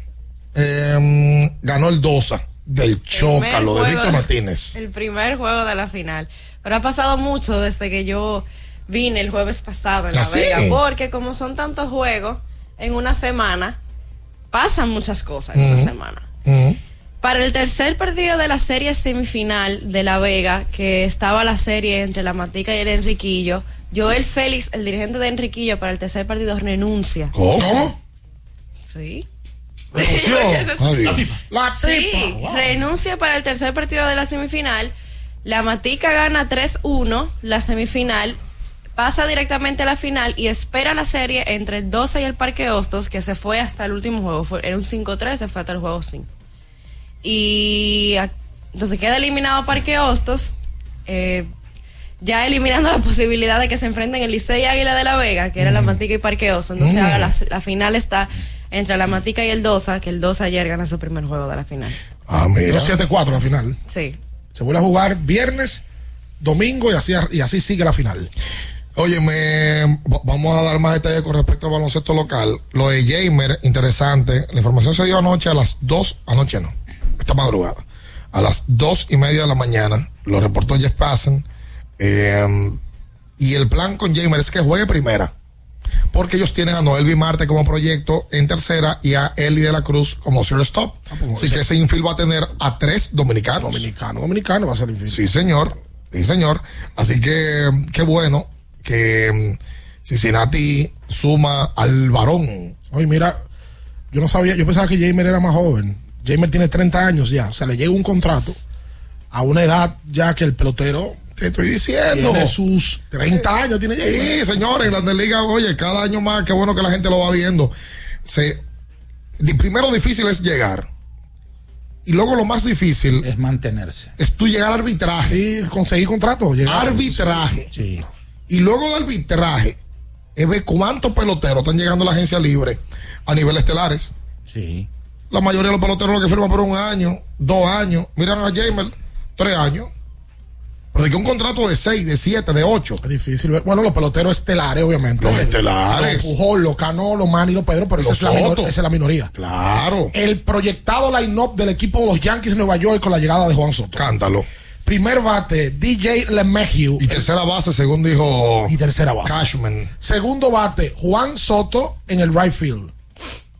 eh, ganó el Dosa del Chócalo de Víctor Martínez. El primer juego de la final. Pero ha pasado mucho desde que yo vine el jueves pasado en La ¿Ah, sí? Vega. Porque como son tantos juegos en una semana, pasan muchas cosas en una semana. Ujú. Para el tercer partido de la serie semifinal de La Vega, que estaba la serie entre la Matica y el Enriquillo, Joel Félix, el dirigente de Enriquillo, para el tercer partido renuncia. ¿Cómo? Sí. Renunció. La Sí, tipa. wow. renuncia para el tercer partido de la semifinal. La Matica gana 3-1 la semifinal, pasa directamente a la final y espera la serie entre el 12 y el Parque Hostos, que se fue hasta el último juego. Fue, era un 5-3, se fue hasta el juego 5. Y a- entonces queda eliminado Parque Hostos, eh, ya eliminando la posibilidad de que se enfrenten el Licey y Águila de la Vega, que era la Matica y Parque Hostos. Entonces Mm. ahora la, la final está entre la Matica y el Dosa, que el Dosa ayer gana su primer juego de la final. Ah, mira. Los 7-4 la final. Sí. Se vuelve a jugar viernes, domingo y así, y así sigue la final. Oye, me, va- vamos a dar más detalles con respecto al baloncesto local. Lo de Jamer, interesante. La información se dio anoche a las 2, anoche no, esta madrugada. A las dos y media de la mañana, lo reportó Jeff Passen. Eh, y el plan con Jamer es que juegue primera. Porque ellos tienen a Noel Marte como proyecto en tercera y a Eli de la Cruz como zero stop. pues, Así que ese infield va a tener a tres dominicanos. Dominicano, dominicano va a ser infinito. Sí, señor. Sí, señor. Así que qué bueno que mm, Cincinnati suma al varón. Oye, mira, yo no sabía, yo pensaba que Jamer era más joven. Jamer tiene 30 años ya, o sea, le llega un contrato a una edad ya que el pelotero Te estoy diciendo. tiene sus 30 años, tiene Jamer. Sí, señores, en la liga, oye, cada año más, qué bueno que la gente lo va viendo. Se, primero difícil es llegar. Y luego lo más difícil Es mantenerse. es tú llegar al arbitraje. Sí, conseguir contrato. Arbitraje. Sí. Y luego de arbitraje, es ver cuántos peloteros están llegando a la agencia libre a nivel estelares. Sí. La mayoría de los peloteros lo que firman por un año, dos años. Miran a Jamer, tres años. Pero de que un contrato de seis, de siete, de ocho. Es difícil ver. Bueno, los peloteros estelares, obviamente. Los estelares. Los Pujol, los Cano, los Manny, los Pedro, pero esa Los es, la minor- Soto. esa es la minoría. Claro. El proyectado line-up del equipo de los Yankees de Nueva York con la llegada de Juan Soto. Cántalo. Primer bate, DJ LeMahieu. Y tercera base, según dijo Y tercera base. Cashman. Segundo bate, Juan Soto en el right field.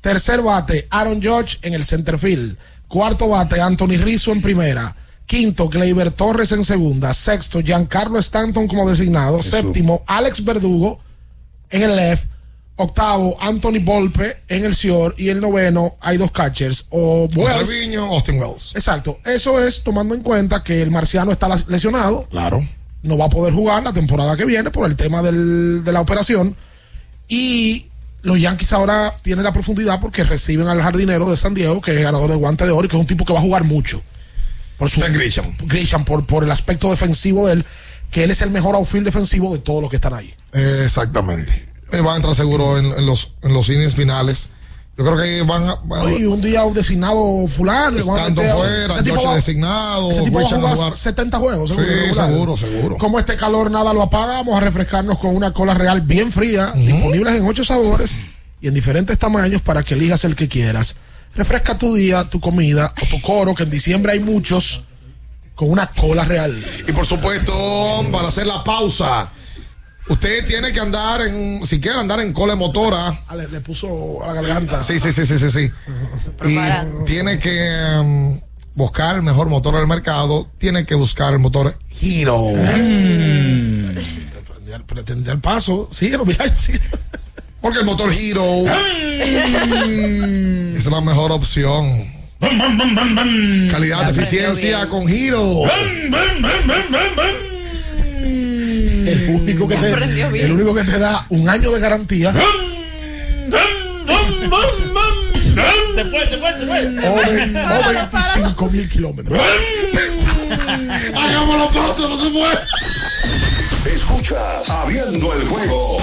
Tercer bate, Aaron Judge en el center field. Cuarto bate, Anthony Rizzo en primera. Quinto, Gleyber Torres en segunda. Sexto, Giancarlo Stanton como designado. Séptimo, Alex Verdugo en el left. Octavo, Anthony Volpe en el short. Y el noveno, hay dos catchers. O Wells. Treviño, Austin Wells. Exacto. Eso es tomando en cuenta que el marciano está lesionado Claro. no va a poder jugar la temporada que viene por el tema del- de la operación. Y los Yankees ahora tienen la profundidad porque reciben al jardinero de San Diego, que es ganador de guante de oro y que es un tipo que va a jugar mucho. Por su, Grisham. Grisham, por, por el aspecto defensivo de él, que él es el mejor outfield defensivo de todos los que están ahí. Exactamente. Eh, va a entrar seguro en, en los, en los innings finales. Yo creo que van a. van Y un día un designado fulano. meter- fuera, ese tipo Josh va- designado, ese tipo va a jugar jugar. 70 juegos, seguro. Sí, seguro, seguro. Como este calor nada lo apaga, vamos a refrescarnos con una cola real bien fría, disponibles en ocho sabores y en diferentes tamaños para que elijas el que quieras. Refresca tu día, tu comida o tu coro, que en diciembre hay muchos, con una cola real. Y por supuesto, para hacer la pausa, Usted tiene que andar en, si quiere andar en cole motora. Ah, le, le puso a la garganta. Sí, sí, sí, sí, sí, sí. Y tiene que um, buscar el mejor motor del mercado. Tiene que buscar el motor Hero. Mm. Pretendía el paso. Síguelo, mira, síguelo. Porque el motor Hero es la mejor opción. Calidad, eficiencia con Hero. El único que te, Aprendió bien. el único que te da un año de garantía. Se fue, se fue, se fue. O, o 25 mil kilómetros. Hagámoslo paso, no se puede. Escuchas Abriendo el juego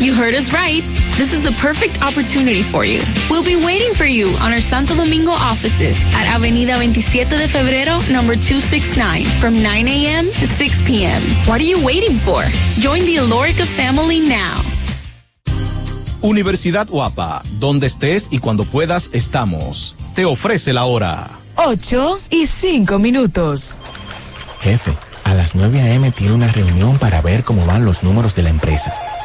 You heard us right. This is the perfect opportunity for you. We'll be waiting for you on our Santo Domingo offices at Avenida 27 de Febrero, number 269, from 9 a.m. to 6 p.m. What are you waiting for? Join the Alorica family now. Universidad Guapa, donde estés y cuando puedas estamos. Te ofrece la hora. 8 y 5 minutos. Jefe, a las 9 a.m. tiene una reunión para ver cómo van los números de la empresa.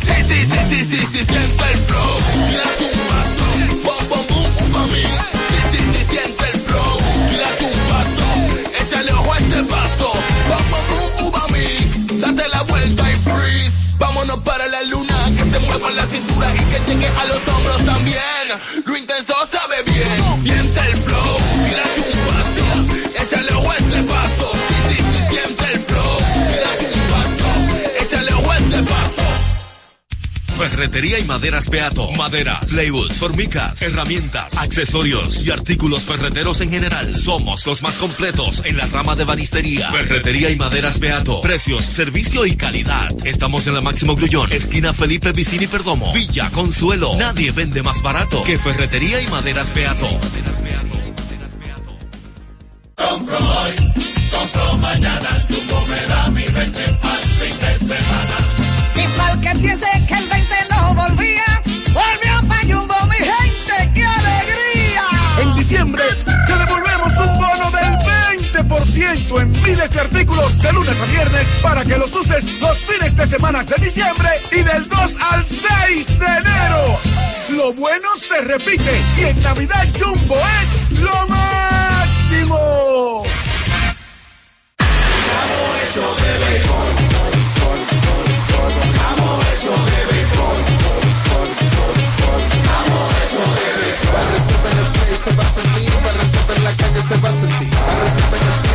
Sí, sí, sí, sí, sí, sí, siente el flow. Tírate un paso. Bom, bom, boom, uva mix. Sí, sí, sí, siente el flow. Tírate un paso. Échale ojo a este paso. Bom, bom, uva mix. Date la vuelta y freeze. Vámonos para la luna. Que se mueva la cintura y que llegue a los hombros también. Lo Ferretería y maderas Beato. Maderas, plywood, formicas, herramientas, accesorios y artículos ferreteros en general. Somos los más completos en la rama de banistería. Ferretería y maderas Beato. Precios, servicio y calidad. Estamos en la Máximo Grullón, esquina Felipe Vicini Perdomo. Villa Consuelo. Nadie vende más barato que Ferretería y maderas Beato. Compro hoy, compro mañana, tu me da mi 20 al fin de semana. Y mal que piense que el de artículos de lunes a viernes para que los uses los fines de semana de diciembre y del 2 al 6 de enero. Lo bueno se repite y en Navidad Jumbo es lo máximo. se va a sentir, para resolver la calle se va a sentir, para el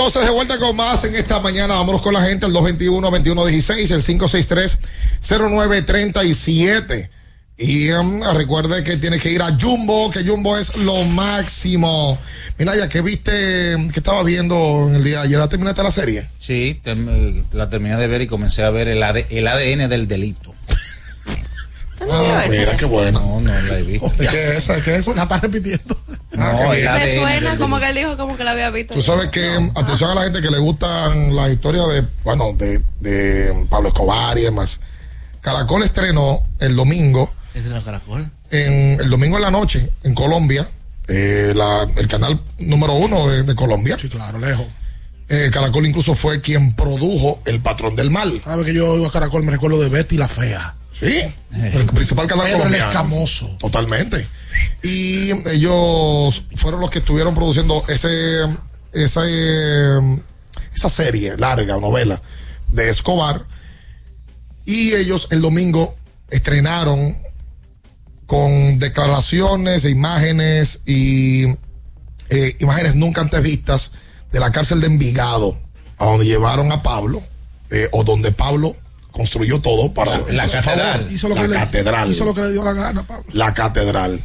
Entonces de vuelta con más en esta mañana. Vámonos con la gente al 221-2116, el 563-0937. Y um, recuerde que tiene que ir a Jumbo, que Jumbo es lo máximo. Mira, ya que viste, que estaba viendo en el día de ayer, ¿la terminaste la serie? Sí, eh, la terminé de ver y comencé a ver el, AD el ADN del delito. Ah, mira, qué bueno. No, no la he visto. ¿Qué es esa? ¿Qué es eso? La está repitiendo. Ah, qué bien. Me suena como que él dijo como que la había visto. Tú sabes que, atención a la gente que le gustan las historias de, bueno, de, de Pablo Escobar y demás. Caracol estrenó el domingo, ¿Es en el caracol? en, el domingo en la noche, en Colombia, eh, la- el canal número uno de, de Colombia. Sí, claro, lejos. Eh, Caracol incluso fue quien produjo El Patrón del Mal. Sabe que yo oigo a Caracol, me recuerdo de Betty la Fea. Sí, el principal canal Pedro el colombiano. Escamoso. Totalmente. Y ellos fueron los que estuvieron produciendo ese, esa, eh, esa serie larga novela de Escobar. Y ellos el domingo estrenaron con declaraciones e imágenes y eh, imágenes nunca antes vistas de la cárcel de Envigado, a donde llevaron a Pablo, eh, o donde Pablo construyó todo para La su catedral. favor. Hizo lo que la le- catedral Hizo lo que le dio la gana, Pablo. la catedral.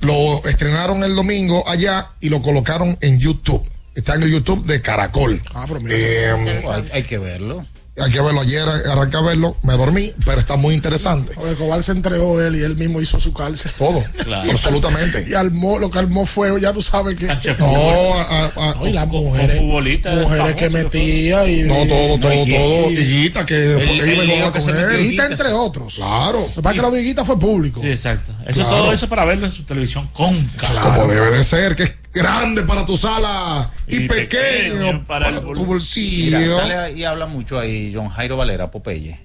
Lo estrenaron el domingo allá y lo colocaron en YouTube. Está en el YouTube de Caracol. Ah, pero mira. Eh, hay, hay que verlo. Hay que verlo ayer, arranqué a verlo, me dormí, pero está muy interesante. Oye, Escobar se entregó él y él mismo hizo su cárcel. Todo, absolutamente. Y armó, lo que armó fue, ya tú sabes que. No, a- a- No, y las mujeres. mujeres que metía y. No, todo, todo, y- todo. y- Higuita, que El- fue- el iba a que con él. Higuita, entre otros. Claro. Lo que pasa es que lo de Higuita fue público. Sí, exacto. Eso Claro. todo eso para verlo en su televisión con Como debe de ser, que es grande para tu sala y, Y pequeño, pequeño para, para el tu bolsillo. Mira, sale y habla mucho ahí John Jairo Valera, Popeye.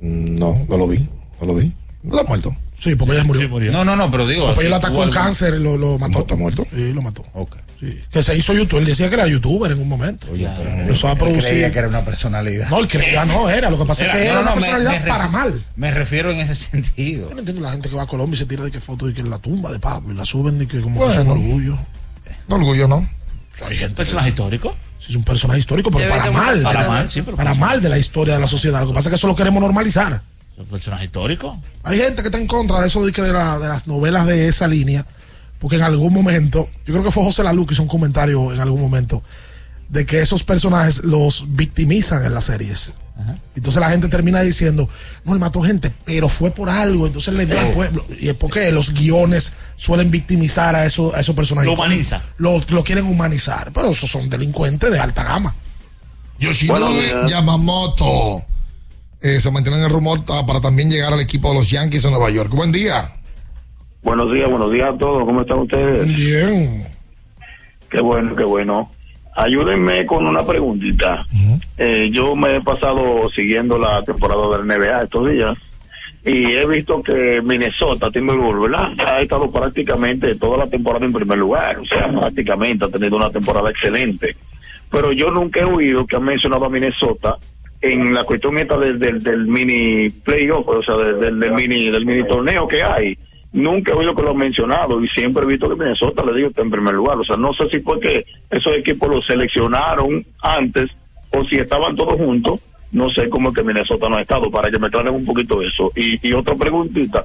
No, no lo vi, no lo vi. ¿No está muerto? Sí, porque ella murió. No, no, no, pero digo. Porque él atacó el cáncer y lo, lo mató. ¿Está muerto? Sí, lo mató. Ok. Sí. Que se hizo YouTube. Él decía que era youtuber en un momento. Oye, pero Empezó a él producir. creía que era una personalidad. No, él creía, no era. Lo que pasa es que Era- era no, una me- personalidad me para mal. Me refiero en ese sentido. Yo no entiendo la gente que va a Colombia y se tira de qué foto y que en la tumba de Pablo y la suben y que como que es un Bueno. orgullo. No orgullo, ¿no? Hay gente. personaje histórico. Sí, es un personaje histórico, pero para mal. Para de mal, sí, pero Para mal de la historia de la sociedad. Lo que pasa es que eso lo queremos normalizar. Es un personaje histórico. Hay gente que está en contra de eso de, que de, la- de las novelas de esa línea, porque en algún momento, yo creo que fue José Lalu que hizo un comentario en algún momento de que esos personajes los victimizan en las series. Entonces la gente termina diciendo, no, él mató gente, pero fue por algo, entonces le dio al pueblo. Y es porque los guiones suelen victimizar a, eso, a esos personajes. Lo humaniza. Lo, lo quieren humanizar, pero esos son delincuentes de alta gama. Yoshinori Yamamoto eh, se mantiene en el rumor ah, para también llegar al equipo de los Yankees de Nueva York. Buen día. Buenos días, buenos días a todos. ¿Cómo están ustedes? Bien. Qué bueno, qué bueno. Ayúdenme con una preguntita. Eh, yo me he pasado siguiendo la temporada del NBA estos días y he visto que Minnesota Timberwolves, ¿verdad? Ha estado prácticamente toda la temporada en primer lugar, o sea, prácticamente ha tenido una temporada excelente. Pero yo nunca he oído que han mencionado a Minnesota en la cuestión esta del, del, del mini playoff, o sea, del, del- del mini del mini torneo que hay. Nunca he oído que lo han mencionado y siempre he visto que Minnesota, le digo, está en primer lugar. O sea, no sé si fue que esos equipos los seleccionaron antes o si estaban todos juntos. No sé cómo es que Minnesota no ha estado, para que me aclaren un poquito eso. Y, y otra preguntita.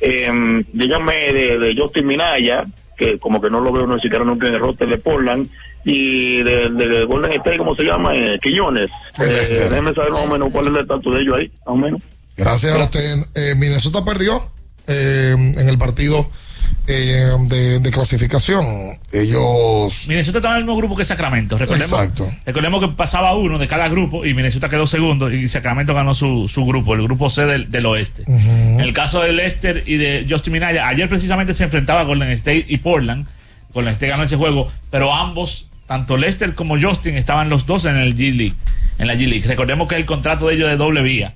Eh, díganme de, de Justin Minaya, que como que no lo veo ni siquiera nunca en el roster de Portland, y de, de Golden State, ¿cómo se llama? Eh, Quiñones. Eh, déjeme saber más o menos cuál es el estatus de ellos ahí, más o menos. Gracias a usted. Eh, Minnesota perdió eh, en el partido eh, de, de clasificación. Ellos. Minnesota estaba en el mismo grupo que Sacramento. Recordemos, Exacto. recordemos que pasaba uno de cada grupo y Minnesota quedó segundo y Sacramento ganó su, su grupo, el grupo C del, del oeste. En el caso de Lester y de Justin Minaya, ayer precisamente se enfrentaba Golden State y Portland. Golden State ganó ese juego, pero ambos, tanto Lester como Justin, estaban los dos en el G League, en la G League. Recordemos que el contrato de ellos de doble vía.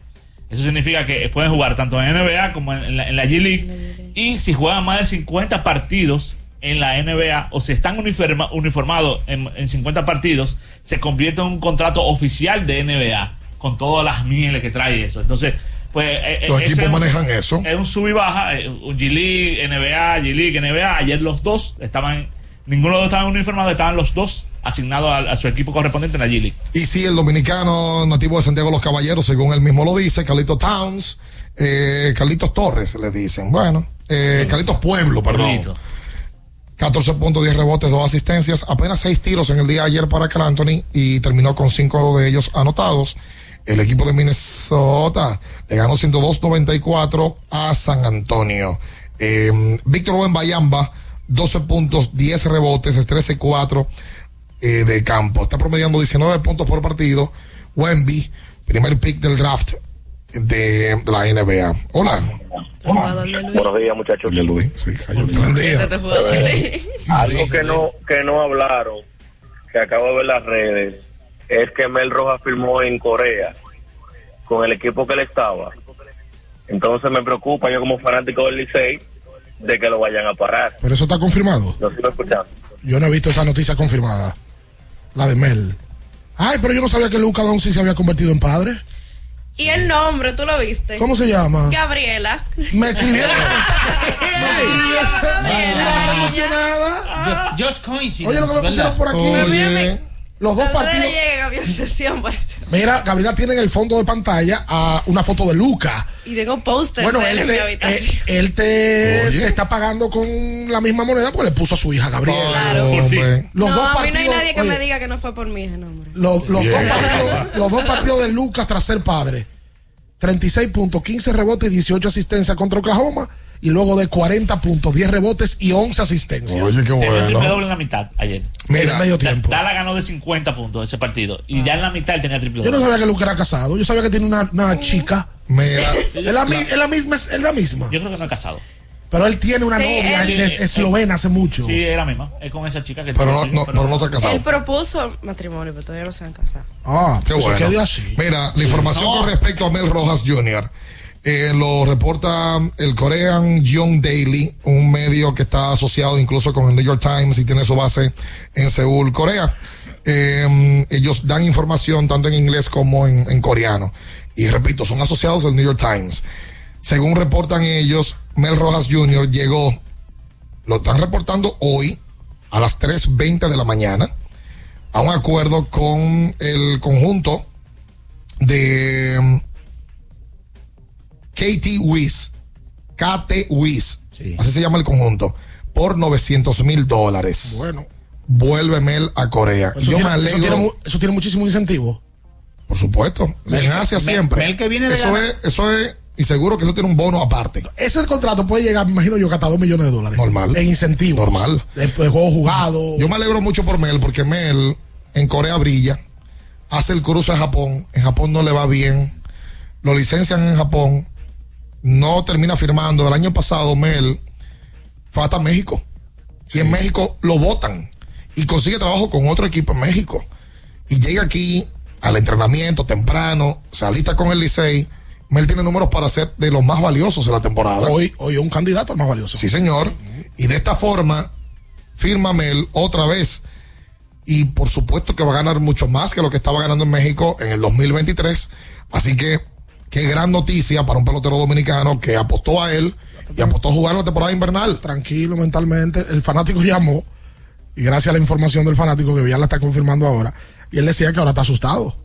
Eso significa que pueden jugar tanto en NBA como en la, en la G League. Y si juegan más de 50 partidos en la NBA o si están uniforma- uniformados en, en 50 partidos, se convierte en un contrato oficial de NBA con todas las mieles que trae eso. Entonces, pues. eh, Los eh, equipos ese es un- manejan eso. Es un sub y baja, eh, un G League, NBA, G League, NBA. Ayer los dos estaban. Ninguno de los dos estaban uniformados, estaban los dos asignados a, a su equipo correspondiente en la G League. Y sí, el dominicano nativo de Santiago los Caballeros, según él mismo lo dice, Carlitos Towns, eh, Carlitos Torres, le dicen. Bueno, eh, Carlitos Pueblo, perdón. Carlito. 14 puntos, 10 rebotes, 2 asistencias, apenas 6 tiros en el día de ayer para Cal Anthony y terminó con 5 de ellos anotados. El equipo de Minnesota le ganó 102-94 a San Antonio. Eh, Víctor Buen Bayamba, 12 puntos, 10 rebotes, 13-4 eh, de campo. Está promediando 19 puntos por partido. Wemby, primer pick del draft de, de la NBA. Hola. Buenos días, muchachos. Luis, sí, cayó. Buen día. Algo que no que no hablaron, que acabo de ver las redes, es que Mel Rojas firmó en Corea con el equipo que él estaba. Entonces me preocupa yo como fanático del Licey de que lo vayan a parar. Pero eso está confirmado. Lo sigo escuchando. Yo no he visto esa noticia confirmada. La de Mel. Ay, pero yo no sabía que Luca Doncic se había convertido en padre. Y el nombre, ¿tú lo viste? ¿Cómo se llama? Gabriela. Me escribieron. Just coincidence. Oye, lo que me pusieron por aquí. Oye. Los dos partidos. mi obsesión. Mira, Gabriela tiene en el fondo de pantalla a una foto de Luca. Y tengo pósters Bueno, de él en mi te, habitación. él, él te, te está pagando con la misma moneda, pues le puso a su hija Gabriela. Claro. Los no, dos a mí no hay nadie que oye, me diga que no fue por mí ese nombre. los, dos partidos, los dos partidos de Lucas tras ser padre. 36 puntos, 15 rebotes y 18 asistencias contra Oklahoma. Y luego de 40 puntos, 10 rebotes y 11 asistencias. Oye, qué Tenía bueno. triple doble en la mitad ayer. Mira, medio tiempo. Dala ganó de 50 puntos ese partido. Y ya en la mitad él tenía triple Yo no doble. sabía que Lucas era casado. Yo sabía que tiene una, una chica. Mira. Es la, mi- es la misma, es la misma. Yo creo que no es casado. Pero él tiene una Sí, novia él- es- eslovena hace mucho. Sí, era misma. Es con esa chica que Pero no, pero no está casado. Él propuso matrimonio, pero todavía no se han casado. Ah, Qué pues bueno. así. Mira, la información con respecto a Mel Rojas Jr. eh, lo reporta el Korean Young Daily, un medio que está asociado incluso con el New York Times y tiene su base en Seúl, Corea. Eh, ellos dan información tanto en inglés como en, en coreano. Y repito, son asociados del New York Times. Según reportan ellos, Mel Rojas Jr. llegó, lo están reportando hoy a las 3.20 de la mañana, a un acuerdo con el conjunto de KT Wiz, KT Wiz, así se llama el conjunto, por 900 mil dólares. Bueno. Vuelve Mel a Corea. Eso, Yo tiene, me eso, alegro. tiene, mu- eso tiene muchísimo incentivo. Por supuesto. en Asia Mel- siempre. Mel que viene de eso ganar- es, eso es, y seguro que eso tiene un bono aparte. Ese contrato puede llegar, me imagino yo, que hasta 2 millones de dólares. Normal. En incentivos. Normal. De, de juego jugado. Yo me alegro mucho por Mel, porque Mel en Corea brilla, hace el cruce a Japón, en Japón no le va bien, lo licencian en Japón, no termina firmando. El año pasado Mel fue hasta México. Y en México lo votan y consigue trabajo con otro equipo en México. Y llega aquí al entrenamiento temprano, se alista con el Licey. Mel tiene números para ser de los más valiosos de la temporada. Hoy, hoy un candidato más valioso. Sí, señor. Y de esta forma, firma Mel otra vez. Y por supuesto que va a ganar mucho más que lo que estaba ganando en México en el 2023. Así que, qué gran noticia para un pelotero dominicano que apostó a él y apostó a jugar la temporada invernal. Tranquilo mentalmente. El fanático llamó. Y gracias a la información del fanático que ya la está confirmando ahora. Y él decía que ahora está asustado.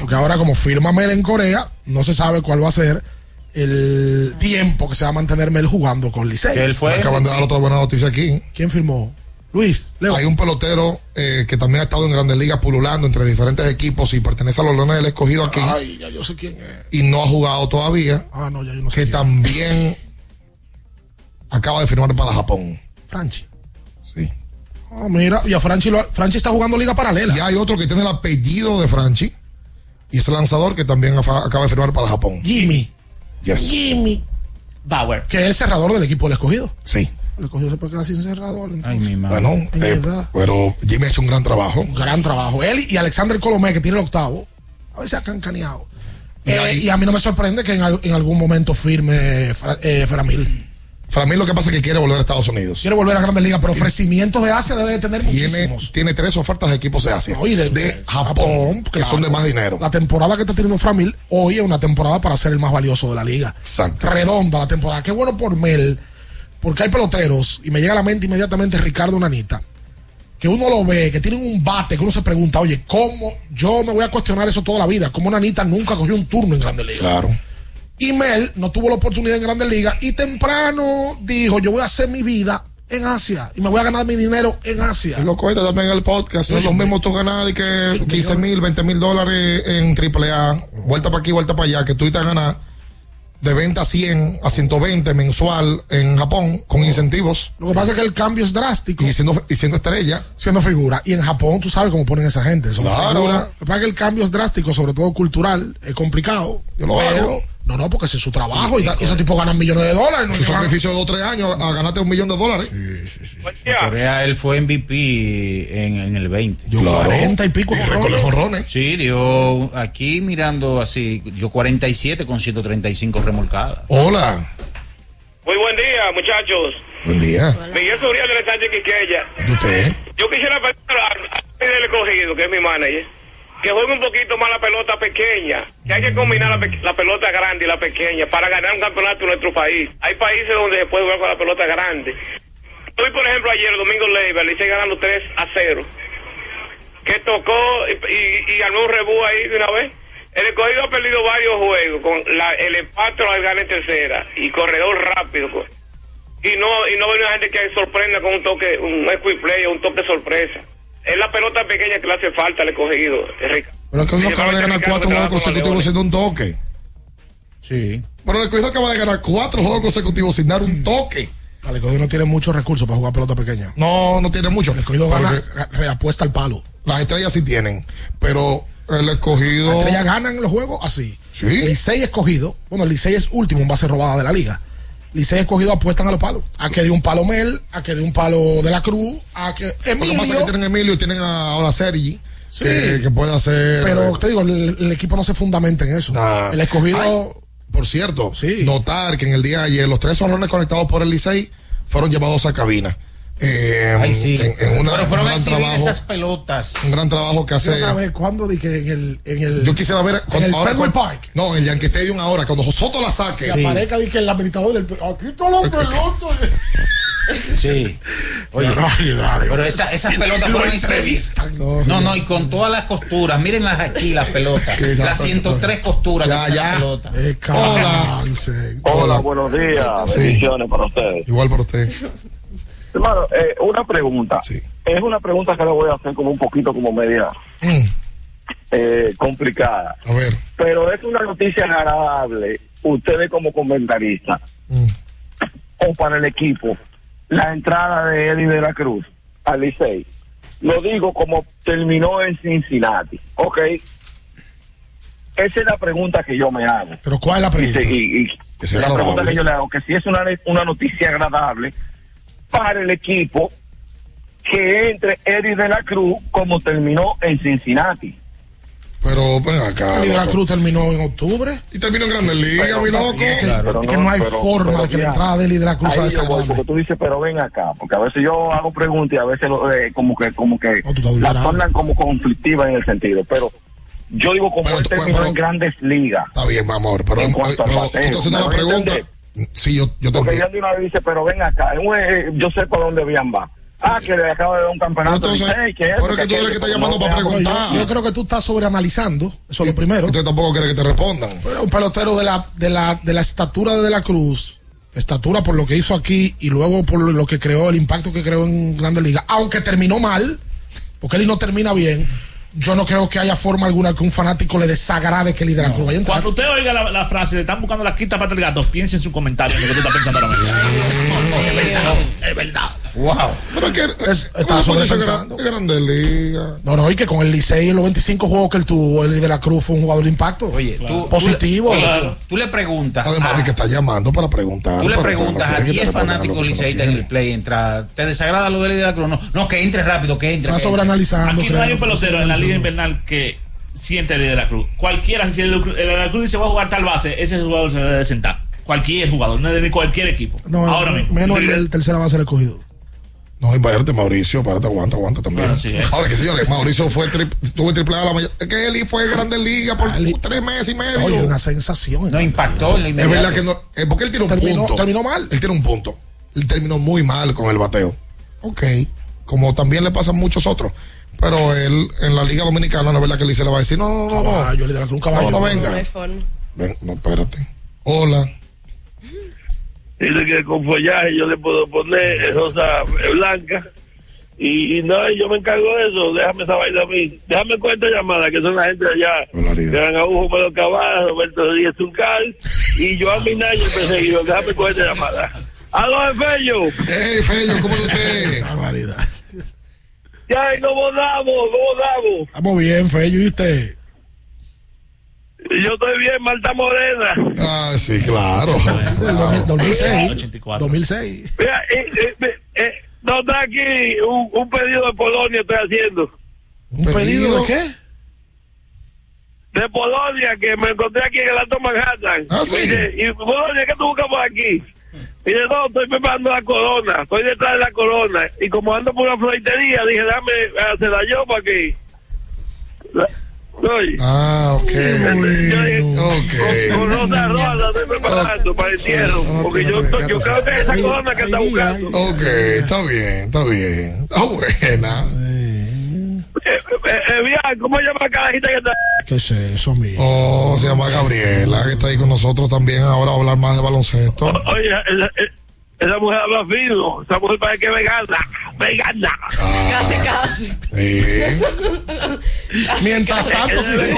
Porque ahora, como firma Mel en Corea, no se sabe cuál va a ser el tiempo que se va a mantener Mel jugando con Licey. Que él fue- Me acaban de dar otra buena noticia aquí. ¿Quién firmó? Luis, Leo. Hay un pelotero eh, que también ha estado en grandes ligas pululando entre diferentes equipos y pertenece a los Leones del Escogido aquí Ay, ya yo sé quién es. y no ha jugado todavía. Ah, no, ya yo no sé. que quién. también acaba de firmar para Japón. Franchi. Sí. Ah, mira, y a Franchi, lo- Franchi está jugando liga paralela. Y hay otro que tiene el apellido de Franchi y es el lanzador que también acaba de firmar para Japón. Jimmy. Yes. Jimmy. Bauer. Que es el cerrador del equipo del escogido. Sí. Se puede quedar sin cerrador. entonces. Ay, mi madre. Bueno, eh, pero Jimmy ha hecho un gran trabajo. Un gran trabajo. Él y Alexander Colomé, que tiene el octavo, a veces ha cancaneado. Y Eh, ahí- y a mí no me sorprende que en, en algún momento firme eh, Framil. Para mí lo que pasa es que quiere volver a Estados Unidos. Quiere volver a Grandes Ligas, pero ofrecimientos de Asia debe de tener Tiene, muchísimos. tiene tres ofertas de equipos de Asia. No, y de- de Japón, que claro. son de más dinero. La temporada que está teniendo Framil hoy es una temporada para ser el más valioso de la liga. Exacto. Redonda la temporada. Qué bueno por Mel, porque hay peloteros, y me llega a la mente inmediatamente Ricardo Nanita, que uno lo ve, que tienen un bate, que uno se pregunta, oye, ¿cómo? Yo me voy a cuestionar eso toda la vida. ¿Cómo Nanita nunca cogió un turno en Grandes Ligas? Claro. Y Mel no tuvo la oportunidad en Grandes Ligas y temprano dijo, yo voy a hacer mi vida en Asia y me voy a ganar mi dinero en Asia. Él lo cuenta también en el podcast. No es lo mismo tú ganar de que 15 mil, 20 mil dólares en AAA, vuelta para aquí, vuelta para allá, que tú te ganas de 20 a 100 a 120 mensual en Japón con incentivos Lo que pasa es que el cambio es drástico. y siendo, y siendo estrella. siendo figura. Y en Japón, tú sabes cómo ponen esa gente. Son Claro. figuras. Lo que pasa es que el cambio es drástico, sobre todo cultural. Es complicado. Yo lo hago. No, no, porque ese es su trabajo. Y, ta- y esos tipos ganan millones de dólares. No Su sacrificio de 2 o 3 años a, a ganarte un millón de dólares. En Corea él fue MVP en, en el 20. Dio 40 y pico de jonrones. Sí, dio aquí mirando así, dio 47 con 135 remolcadas. Hola. Muy buen día, muchachos. Buen día. Miguel Suriel de Sánchez Quiqueya. ¿Y usted? Yo quisiera pedir a a del escogido, que es mi manager, que juegue un poquito más la pelota pequeña. Que hay que combinar la, pe- la pelota grande y la pequeña para ganar un campeonato en nuestro país. Hay países donde se puede jugar con la pelota grande. Hoy, por ejemplo, ayer, Domingo Leiva, le hice ganando 3 a 0. Que tocó y, y, y armó un rebú ahí de una vez. El escogido ha perdido varios juegos con la, el empate al gana en tercera y corredor rápido. co- Y no y no ve una gente que sorprenda con un toque, un quick play o un toque sorpresa. Es la pelota pequeña que le hace falta al escogido. Pero el cogido acaba de ganar cuatro que juegos consecutivos siendo un toque. Sí. Pero el cogido acaba de ganar cuatro juegos consecutivos sin dar un toque. El escogido no tiene muchos recursos para jugar pelota pequeña. No, no tiene mucho. El escogido gana, que- ga- reapuesta al palo. Las estrellas sí tienen. Pero el Las escogido. estrellas ganan los juegos así. Sí. Licey escogido. Bueno, el Licey es último en base robada de la liga. Licey escogido apuestan a los palos. A que de un palo Mel, a que de un palo de la Cruz, a que Lo que Emilio. pasa es que tienen Emilio y tienen a- ahora Sergi. Sí. Que, que puede hacer. Pero te digo, el, el equipo no se fundamenta en eso. Nah. El escogido. Ay, por cierto, Sí. notar que en el día de ayer los tres honrones conectados por el Licey fueron llevados a cabina. Eh, Ay, sí. En, en una, Pero un fueron exhibir trabajo. esas pelotas. Un gran trabajo que hace. Quiero saber cuándo di que en el. En el Yo quisiera ver. en el ahora Fenway cuando- Park. No, en el Yankee Stadium ahora, cuando Soto la Se saque. Sí. aparezca di que el administrador del. Aquí está la pelota. Sí. Oye, Dale, dale. pero esa- esas pelotas Lo fueron exhibidas. entrevistan. No, no, y con todas las costuras. Mírenlas aquí, las pelotas. Sí, las 103 costuras Ya, ya. la pelota. Eh, cállense. Hola, buenos días. Sí. Bendiciones para ustedes. Igual para usted. Hermano, eh, una pregunta. Sí. Es una pregunta que le voy a hacer como un poquito como media. Mm. eh, complicada. A ver. Pero es una noticia agradable, ustedes como comentaristas, o para el equipo, la entrada de Eddie de la Cruz al Licey. Lo digo como terminó en Cincinnati. Ok. Esa es la pregunta que yo me hago. Pero ¿cuál es la pregunta? Y, y- y Que sea la pregunta que yo le hago, que si es una, una noticia agradable para el equipo que entre Eddie de la Cruz como terminó en Cincinnati. Pero ven acá. Eddie de la. Cruz terminó en octubre. Y terminó en Grandes Ligas, mi loco. Es que, Pero es que no hay pero- forma pero de que la entrada de Eddie de la Cruz sea ahí yo voy, porque tú dices, pero ven acá, porque a veces yo hago preguntas y a veces lo- eh, como que como que estás las vulnerable. tornan como conflictivas en el sentido, pero yo digo como él terminó en grandes ligas. Está bien, mi amor. Pero, En cuanto ¿me la voy a pregunta. entender? Sí, yo, yo te Porque entiendo. ya de una vez dice, pero ven acá, es un, eh, yo sé por dónde bien va. Ah, que le acaba de dar un campeonato. Pero entonces, es que tú eres que está llamando no para preguntar. Yo, yo creo que tú estás sobreanalizando. Eso es lo primero. Usted tampoco quiere que te respondan. Pero un pelotero de la, de la, de la estatura de De la Cruz, estatura por lo que hizo aquí y luego por lo que creó, el impacto que creó en Grandes Ligas, aunque terminó mal, porque él no termina bien, yo no creo que haya forma alguna que un fanático le desagrade que el de la Cruz vaya a entrar. Cuando usted oiga la, la frase de están buscando la quinta pata del gato, piense en su comentario en lo que tú estás pensando ahora mismo. es verdad, es verdad. Wow. Pero es que. Es- ¿cómo estaba tú dices sobrepensando. gran- Grandes Ligas. No, no, y que con el Licey en los 25 juegos que él tuvo, el de la Cruz fue un jugador de impacto. Oye, tú, positivo. Tú, le- tú le preguntas. Además a- de que está llamando para preguntar. Tú le preguntas a quiere que te 10 respondan fanáticos liceístas en el play, entra, ¿te desagrada lo de Eddie de la Cruz? No, no, que entre rápido, que entre. Está sobreanalizando. Aquí no hay un pelotero en la liga invernal que siente el de la Cruz. Cualquiera, si el de la Cruz dice voy a jugar tal base, ese jugador se debe de sentar. Cualquier jugador, no es de cualquier equipo. No, ahora mismo. menos el, el tercera base del escogido. No, y párate, Mauricio, párate, aguanta, aguanta también. Bueno, sí, es. Ahora que señores, Mauricio fue tri- tuvo triple A la mayor. Es que él fue Grande Liga por Ali- tres meses y medio. Oye, una sensación. No impactó en la es verdad que no. eh, porque él tiene un Terminó- punto. terminó mal. Él tiene un punto. Él terminó muy mal con el bateo. Ok. Como también le pasa a muchos otros. Pero él en la Liga Dominicana, no es verdad que él se le va a decir, no, no, no, no. Caballo, el de la Cruz, un caballo. No, no, No venga. Ven, no, espérate. Hola. Dice que con follaje yo le puedo poner rosa blanca. Y, y no, yo me encargo de eso. Déjame esa vaina a mí. Déjame con esta llamada, que son la gente de allá. Gran Agujo, Pedro Cabal, Roberto Díaz Tuncal y Joan Minayo perseguido. Déjame con esta llamada. ¡Aló, Fello! Hey, Fello, ¿cómo usted? Barbaridad. ¡Ya, y no volamos, no volamos! Estamos bien, Fello, ¿y usted? Yo estoy bien, Marta Morena. Ah, sí, claro. Del 2000 2006. 84. 2006. Mira, eh, eh, eh, no está aquí un, un pedido de Polonia estoy haciendo. ¿Un pedido de qué? de Polonia que me encontré aquí en el Alto Manhattan. Ah, sí. Y Polonia, ¿qué tú buscas por aquí? Y dice, no, estoy preparando la corona, estoy detrás de la corona. Y como ando por una floritería, dije, dame, hacerla yo para que... La- Ah, ok. yo dije, Ok. con, con Rosa Rosa la estoy preparando para el entierro. Porque yo, yo creo que es esa corona que está buscando. Ok, está bien, está bien. Está buena. Eh, eh, eh, bien, ¿cómo llama la carajita que está? ¿Qué es eso, amigo? Oh, se llama Gabriela, que está ahí con nosotros también ahora a hablar más de baloncesto. Oye, esa, eh, esa mujer habla fino, esa mujer parece que es vegana, vegana. Casi, casi. Sí. Mientras tanto, ve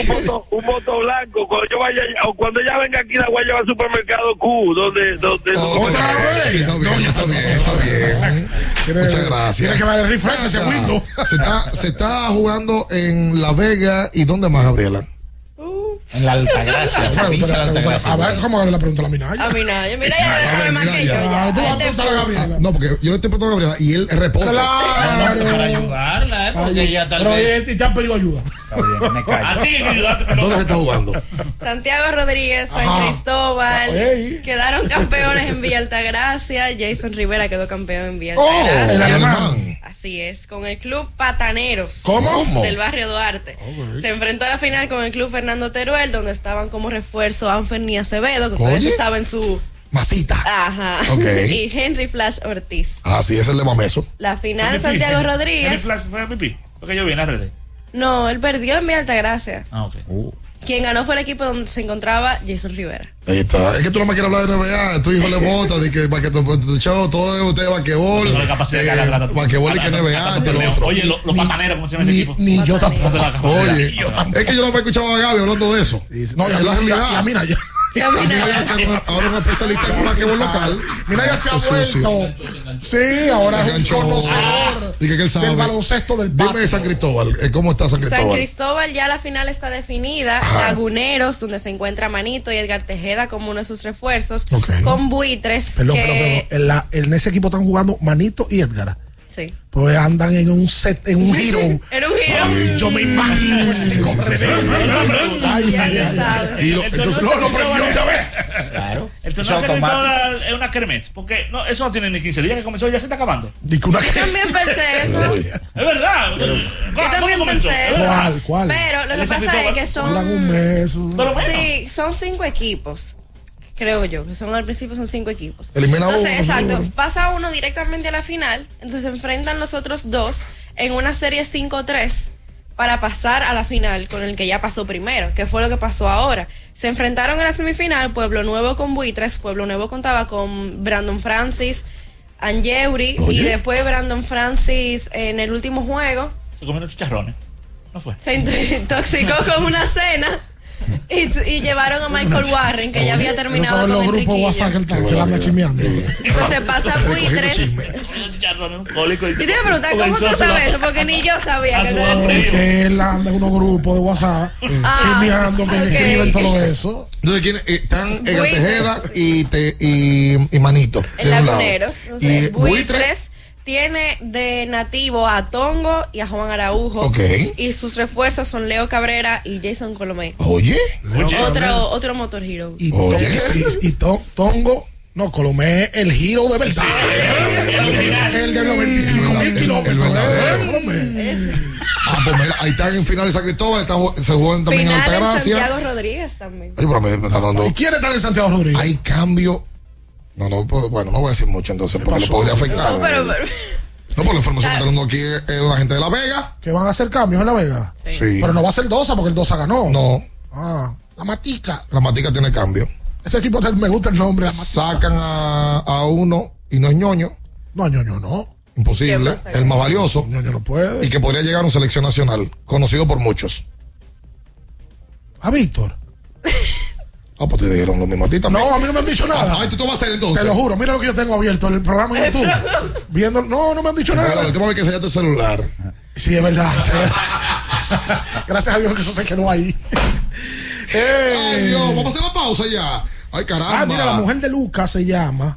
un voto, blanco. Cuando yo vaya, o cuando ella venga aquí, la voy a llevar al supermercado Q, donde, donde Oh, ¿Otra vez? Sí, está bien, está bien, está bien. Muchas gracias. Tiene que darle refresh ese window. Se está, se está jugando en La Vega y ¿dónde más, Gabriela? En la Altagracia, provincia de la Altagracia. A ver, ¿cómo le pregunta a la Minaya? A mí nadie. Mira, ya A sabe más que yo. ya. tú vas a Este preguntar a Gabriela. No, porque yo le estoy preguntando a Gabriela y él responde. Claro. Para ayudarla, ¿eh? Porque ella tal Pero vez. oye, te han pedido ayuda. Está bien, me A callo. ti que ayudarte, pero ¿Dónde se está jugando? Santiago Rodríguez, San Ajá. Cristóbal, Ey. quedaron campeones en Villa Altagracia. Jason Rivera quedó campeón en Villa Oh, Altagracia. el El alemán. Así es, con el club Pataneros. ¿Cómo? Del barrio Duarte. Se enfrentó a la final con el club Fernando Teruel, donde estaban como refuerzo Anferni Acevedo, que ustedes saben su. Masita. Ajá. Y Henry Flash Ortiz. Ah, sí, es el de Mameso. La final, MVP. Santiago Henry Rodríguez. Flash fue MVP. Porque yo vi en las redes. No, él perdió en Villa Altagracia. Ah, ok. Quien ganó fue el equipo donde se encontraba Jason Rivera. Ahí está. Es que tú no me quieres hablar de NBA. Tu hijo le vota de que show, todo es usted basquetbol. La capacidad de eh, basquetbol y que NBA. y lo otro. Oye, lo- los pataneros, ¿cómo se llama ese equipo? ni yo tampoco. Oye, Yo tampoco. es que yo no me he escuchado a Gaby hablando de eso. No, es la realidad. y a mí no, yo- Y a mí no, ya que no- ahora es un especialista en basquetbol local. Mira, ya se ha vuelto. Sí, ahora es un conocedor Dije que él sabe. del baloncesto del Dime de San Cristóbal, eh, ¿cómo está San San Cristóbal? Cristóbal ya la final está definida. Laguneros, donde se encuentra Manito y Edgar Tejeda como uno de sus refuerzos. Con Buitres, Perdón, que... perdón, perdón. En, la- en ese equipo están jugando Manito y Edgar. Sí. Pues andan en un set, en un giro. Era un giro. Ay, yo me imagino ese corredor. Ay, Ya ay, lo ay. sabes. Y lo- entonces, no, no, pero yo Cristóbal- ya ves. Claro. San automático. Cristóbal es una kermés, porque no, eso no tiene ni 15 días que comenzó, ya se está acabando. Di que una Yo también pensé eso. Es verdad. Yo también comenzó? pensé Es eso. ¿Cuál, cuál? Pero lo que pasa es que un son... mes. un- Pero bueno. Sí, son cinco equipos. Creo yo, que son al principio son cinco equipos. Elimina Entonces, uno, exacto, uno. pasa uno directamente a la final, entonces se enfrentan los otros dos en una serie 5-3 para pasar a la final con el que ya pasó primero, que fue lo que pasó ahora. Se enfrentaron en la semifinal Pueblo Nuevo con Buitres, Pueblo Nuevo contaba con Brandon Francis, Angeuri y después Brandon Francis en el último juego Se comieron chicharrones. No fue. se intoxicó con una cena y, y llevaron a Michael Warren, que ya había terminado son con los grupos de WhatsApp que él está- que anda chismeando. Entonces pasa Buitres. Y te iba a preguntar, ¿cómo tú sabes eso? Porque ni yo sabía que él anda en unos grupos de WhatsApp Ah, chismeando que escriben todo eso. Entonces, ¿quién, eh, están Buitres. Tejeda y, te, y, y Manito. En de un lado. Laguneros. Y Buitres. Tiene de nativo a Tongo y a Juan Araujo. Ok. Y sus refuerzos son Leo Cabrera y Jason Colomé. Oye. Otro, otro Motor Hero. Y, Oye. y- y to- Tongo, no, Colomé, el giro de verdad. El de los 25 mil kilómetros. el verdadero. eh, Colomé. Ah, pues mira, ahí están en final de San Cristóbal, están se juegan también en Final en Altagracia. Santiago Rodríguez también. Oye, pero me, me está dando. ¿Y quién está en Santiago Rodríguez? Hay cambio. No, no, puedo- bueno, no voy a decir mucho entonces porque lo podría afectar. No, pero, pero- No, por la información que está dando aquí es de la gente de La Vega. Que van a hacer cambios en La Vega. Sí. Pero no va a ser Dosa porque el Dosa ganó. No, Ah, la Matica. la Matica tiene cambio. Ese equipo me gusta el nombre. La Matica. Sacan a, a uno y no es ñoño. No, no, no, no. Imposible. El más valioso. No, no puede. Y que podría llegar a una selección nacional. Conocido por muchos. A Víctor. Ah, pues te dijeron lo mismo a ti también. No, a mí no me han dicho nada. Ay, tú te vas a hacer entonces. Te lo juro, mira lo que yo tengo abierto, el programa en YouTube. Viendo, no, no me han dicho nada. el tema es que enseñaste el celular. Sí, es verdad. Gracias a Dios que eso se quedó ahí. Eh, Ay, Dios, vamos a hacer la pausa ya. Ay, caramba. ah, mira, la mujer de Lucas se llama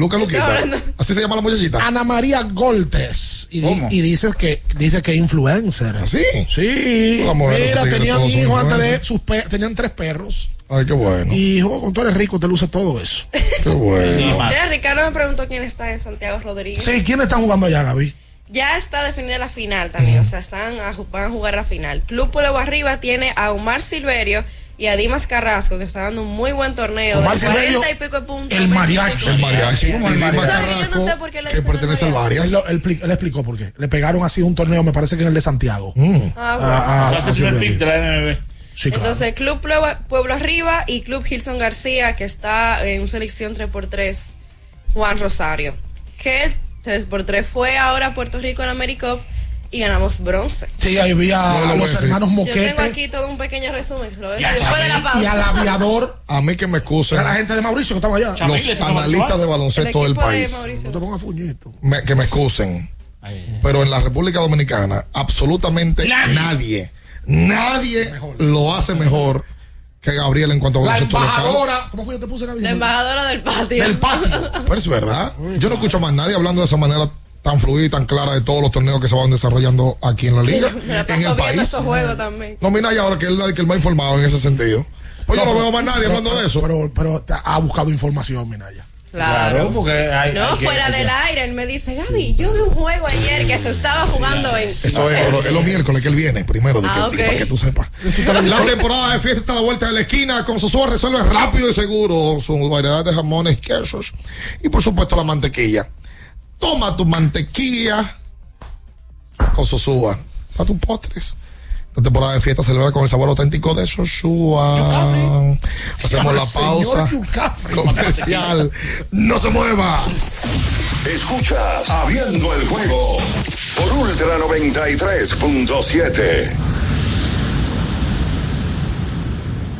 Luca Luquita. Así se llama la muchachita. Ana María Goltes. Y, di- y dice que dice que es influencer. ¿Así? Sí. La mujer, Mira, tenían hijos antes de sus pe- tenían tres perros. Ay, qué bueno. Y hijo, con tú eres rico, te luce todo eso. Qué bueno. Mira, Ricardo me preguntó quién está en Santiago Rodríguez. Sí, ¿quiénes están jugando allá, Gaby? Ya está definida la final también, o sea, están a, van a jugar la final. Club Pueblo Arriba tiene a Omar Silverio y a Dimas Carrasco, que está dando un muy buen torneo. Omar de 40 Silverio, y pico de puntos. el 20 y mariachi. El mariachi. ¿Cómo el Dimas mariachi? Yo no sé por qué le que pertenece al mariachi. varias. Él, él él explicó por qué. Le pegaron así un torneo, me parece que en el de Santiago. Mm. Ah, bueno. Ah, ah, Se hace ah, el de la NBB. Sí, claro. Entonces, Club Pueblo, Pueblo Arriba y Club Gilson García, que está en selección 3x3, Juan Rosario. Que el 3x3 fue ahora a Puerto Rico en AmeriCup y ganamos bronce. Sí, ahí vi a, No, a a los hermanos Yo tengo Moquete aquí todo un pequeño resumen, lo a Y a de la y pausa. al aviador. A mí que me excusen Era la gente de Mauricio que estaba allá. Chamil, los analistas de El baloncesto del de país. Mauricio. No te pongas fuñito. Me- que me excusen. Pero en la República Dominicana, absolutamente Nadie. nadie, nadie, lo hace mejor que Gabriel en cuanto a La embajadora. ¿Cómo fue que te puse Gaby? La embajadora del patio. Del patio. Pero es verdad. Yo no escucho más nadie hablando de esa manera tan fluida y tan clara de todos los torneos que se van desarrollando aquí en la liga, la en el país. esos juegos también. No, mira, y ahora que él es el que el más informado en ese sentido. Pues yo no veo más nadie hablando de eso. Pero, pero te ha buscado información, Minaya. Claro. porque hay. No, hay que- fuera hay que- del aire, él me dice, Gaby, yo vi un juego ayer que se estaba jugando en... Eso es, es los miércoles que él viene, primero, de que, Ah, ok. para que tú sepas. La temporada de fiesta está a la vuelta de la esquina. Con Sosúa resuelve rápido y seguro su variedad de jamones, quesos y, por supuesto, la mantequilla. Toma tu mantequilla con Sosúa para tus postres. La temporada de fiesta celebra con el sabor auténtico de Sosúa. Hacemos la pausa comercial. No se mueva. Escuchas Abriendo el juego por Ultra 93.7.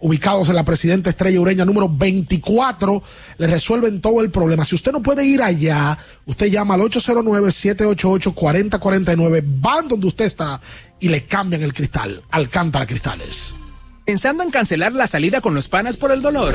Ubicados en la Presidenta Estrella Ureña número 24, le resuelven todo el problema. Si usted no puede ir allá, usted llama al 809-788-4049, van donde usted está y le cambian el cristal. Alcántara Cristales. ¿Pensando en cancelar la salida con los panas por el dolor?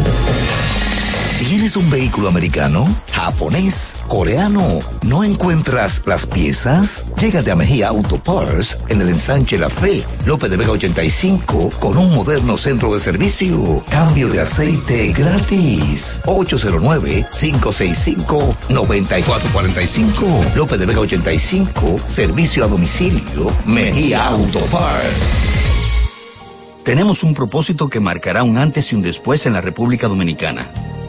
¿Tienes un vehículo americano, japonés, coreano? ¿No encuentras las piezas? Llégate a Mejía Auto Parts en el ensanche La Fe, López de Vega 85, con un moderno centro de servicio. Cambio de aceite gratis. 809-565-9445. López de Vega 85, servicio a domicilio. Mejía Auto Parts. Tenemos un propósito que marcará un antes y un después en la República Dominicana.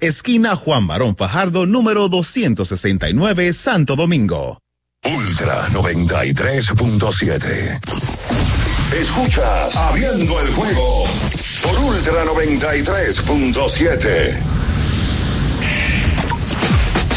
esquina Juan Barón Fajardo, número 269, Santo Domingo. Ultra 93.7. Escuchas Abriendo el juego por Ultra 93.7.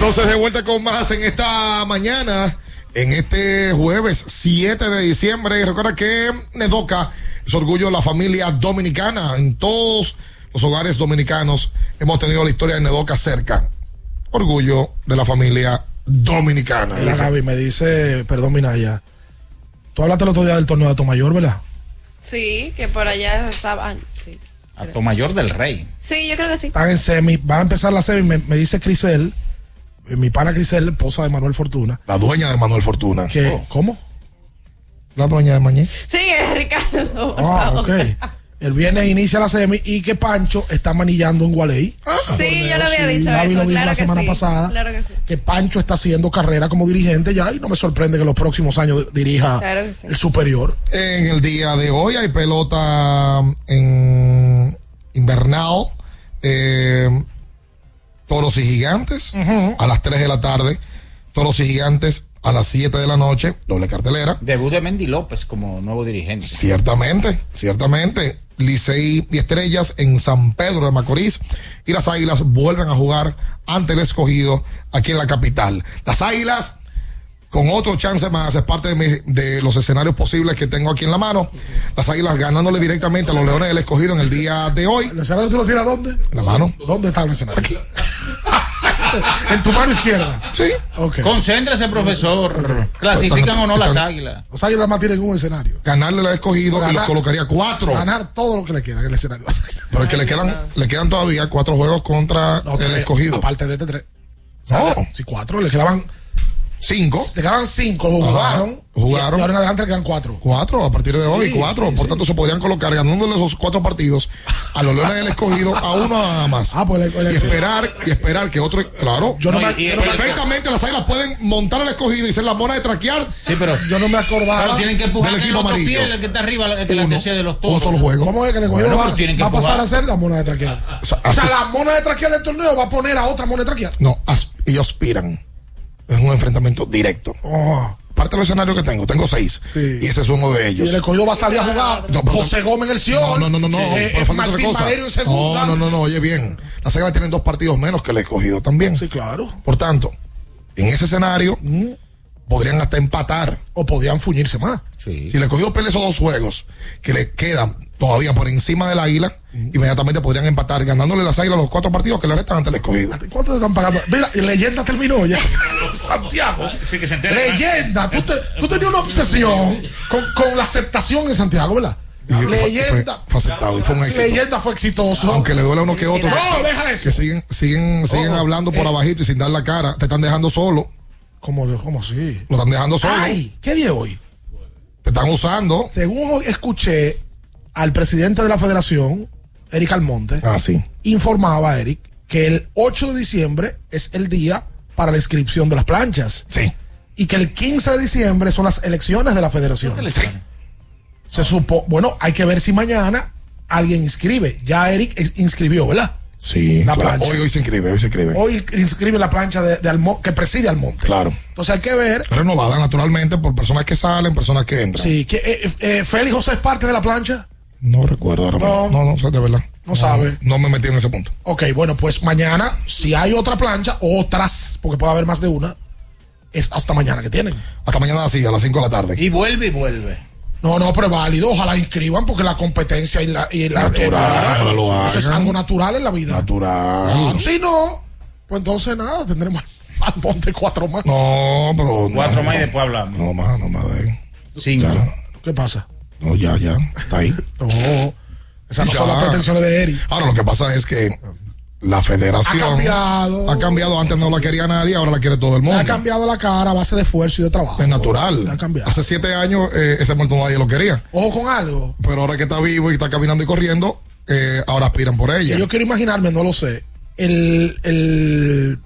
Entonces de vuelta con más en esta mañana, en este jueves 7 de diciembre. Y recuerda que Nedoca es orgullo de la familia dominicana. En todos los hogares dominicanos hemos tenido la historia de Nedoca cerca. Orgullo de la familia dominicana. Mira, Gaby, me dice, perdón, Minaya. Tú hablaste el otro día del torneo de Tomayor, ¿verdad? Sí, que por allá estaban. Sí. Acto mayor del rey. sí, yo creo que sí. Están en semi, va a empezar la semi, me, me dice Crisel, mi pana Crisel, esposa de Manuel Fortuna. La dueña de Manuel Fortuna. Que, Oh. ¿Cómo? La dueña de Mañé. Sí, es Ricardo. Ah, ok. El viernes inicia la semi y que Pancho está manillando en Gualey. Sí, yo lo había Sí, dicho Gaby eso. lo dijo claro la que semana sí, pasada. Claro que sí. Que Pancho está haciendo carrera como dirigente ya y no me sorprende que los próximos años dirija Claro que sí. el superior. En el día de hoy hay pelota en invernal. eh, toros y gigantes a las 3 de la tarde. Toros y gigantes a las 7 de la noche. Doble cartelera. Debut de Mendy López como nuevo dirigente. Ciertamente, ciertamente. Licey y Estrellas en San Pedro de Macorís. Y las Águilas vuelven a jugar ante el escogido aquí en la capital. Las Águilas, con otro chance más, es parte de, mi- de los escenarios posibles que tengo aquí en la mano. Las Águilas ganándole directamente a los Leones del escogido en el día de hoy. ¿El escenario tú lo tiras dónde? En la mano. ¿Dónde está el escenario? Aquí. en tu mano izquierda. Sí. Ok. Concéntrese, profesor. ¿Clasifican o no las águilas? Los águilas más tienen un escenario. Ganarle al escogido y los Ganar- colocaría cuatro. Ganar todo lo que le queda en el escenario. Pero es que le quedan, le quedan todavía cuatro juegos contra No, el escogido. Aparte de este tres. No. Si cuatro, le quedaban Cinco. Le quedaban cinco, Ajá. jugaron. Jugaron. Y ahora en adelante le quedan cuatro. Cuatro a partir de hoy, Sí, cuatro. sí, Por sí. tanto, se podrían colocar ganándole esos cuatro partidos a los Leones del Escogido a uno nada más. Ah, pues el- el- y esperar, y esperar que otro, claro. Yo no, No, me, yo Perfectamente las águilas pueden montar al escogido y ser la mona de traquear Sí, pero, yo no me acordaba. pero tienen que empujar del el equipo otro amarillo. pie, el que está arriba, el que la Uno, decía de los un toros. solo juego. ¿Cómo es que le cogió? Bueno, va, que va a pasar a ser la mona de traquear. O sea, O sea, la mona de traquear del torneo va a poner a otra mona de traquear. No, ellos aspiran. Es un enfrentamiento directo. Oh. Parte del escenario que tengo, tengo seis. Sí. Y ese es uno de Y ellos. el escogido va a salir a jugar. No, José Gómez en el Sion. No, no, no, no, no. Eh, pero falta otra Martín cosa. En segunda. No, no, no, no, oye bien. Las águilas tienen dos partidos menos que el escogido también. Sí, claro. Por tanto, en ese escenario podrían hasta empatar. O podían fuñirse más. Sí. Si el escogido pelea esos dos juegos que le quedan todavía por encima del águila, inmediatamente podrían empatar ganándole las águilas los cuatro partidos que le restan ante el escogido. ¿Cuánto te están pagando? Mira, y leyenda terminó ya. Santiago. Sí, que se entere. Leyenda. Tú, te- tú tenías una obsesión con, con la aceptación en Santiago, ¿verdad? Y Leyenda. Fue, fue aceptado y fue un éxito. Leyenda fue exitoso. Aunque le duele a uno que otro. No, deja eso. Que siguen, siguen, siguen Oh, hablando por eh. abajito y sin dar la cara. Te están dejando solo. ¿Cómo, cómo así? Lo están dejando solo. Ay, ¿qué día hoy? Te están usando. Según hoy escuché al presidente de la federación, Eric Almonte, Ah, sí. informaba Eric que el 8 de diciembre es el día para la inscripción de las planchas. Sí. Y que el 15 de diciembre son las elecciones de la federación. Se supo, bueno, hay que ver si mañana alguien inscribe. Ya Eric inscribió, ¿verdad? Sí, La claro. plancha. hoy, hoy se inscribe, hoy se inscribe. Hoy inscribe la plancha de, de Almo- que preside Almonte. Claro. Entonces hay que ver. Renovada naturalmente por personas que salen, personas que entran. Sí, que, eh, eh, Félix José es parte de la plancha. No recuerdo ahora mismo. No, no, sé de verdad. No sabe. No me metí en ese punto. Ok, bueno, pues mañana, si hay otra plancha, otras, porque puede haber más de una, es hasta mañana que tienen. Hasta mañana sí, a las 5 de la tarde. Y vuelve y vuelve. No, no, pero es válido. Ojalá inscriban porque la competencia y la. Y la Natural, eh, ojalá lo eso es algo natural en la vida. Natural. Claro, si no, pues entonces nada, tendremos al monte cuatro más. No, pero. Cuatro no, más y no. después hablamos. No más, no más de ahí. Cinco. Ya. ¿Qué pasa? No, ya, ya. Está ahí. No, esas no Ya. son las pretensiones de Eric. Ahora, lo que pasa es que la federación. Ha cambiado. Ha cambiado. Antes no la quería nadie, ahora la quiere todo el mundo. Ha cambiado la cara a base de esfuerzo y de trabajo. Es natural. Ha cambiado. Hace siete años eh, ese muerto nadie lo quería. Ojo con algo. Pero ahora que está vivo y está caminando y corriendo, eh, ahora aspiran por ella. yo quiero imaginarme, no lo sé, el, el,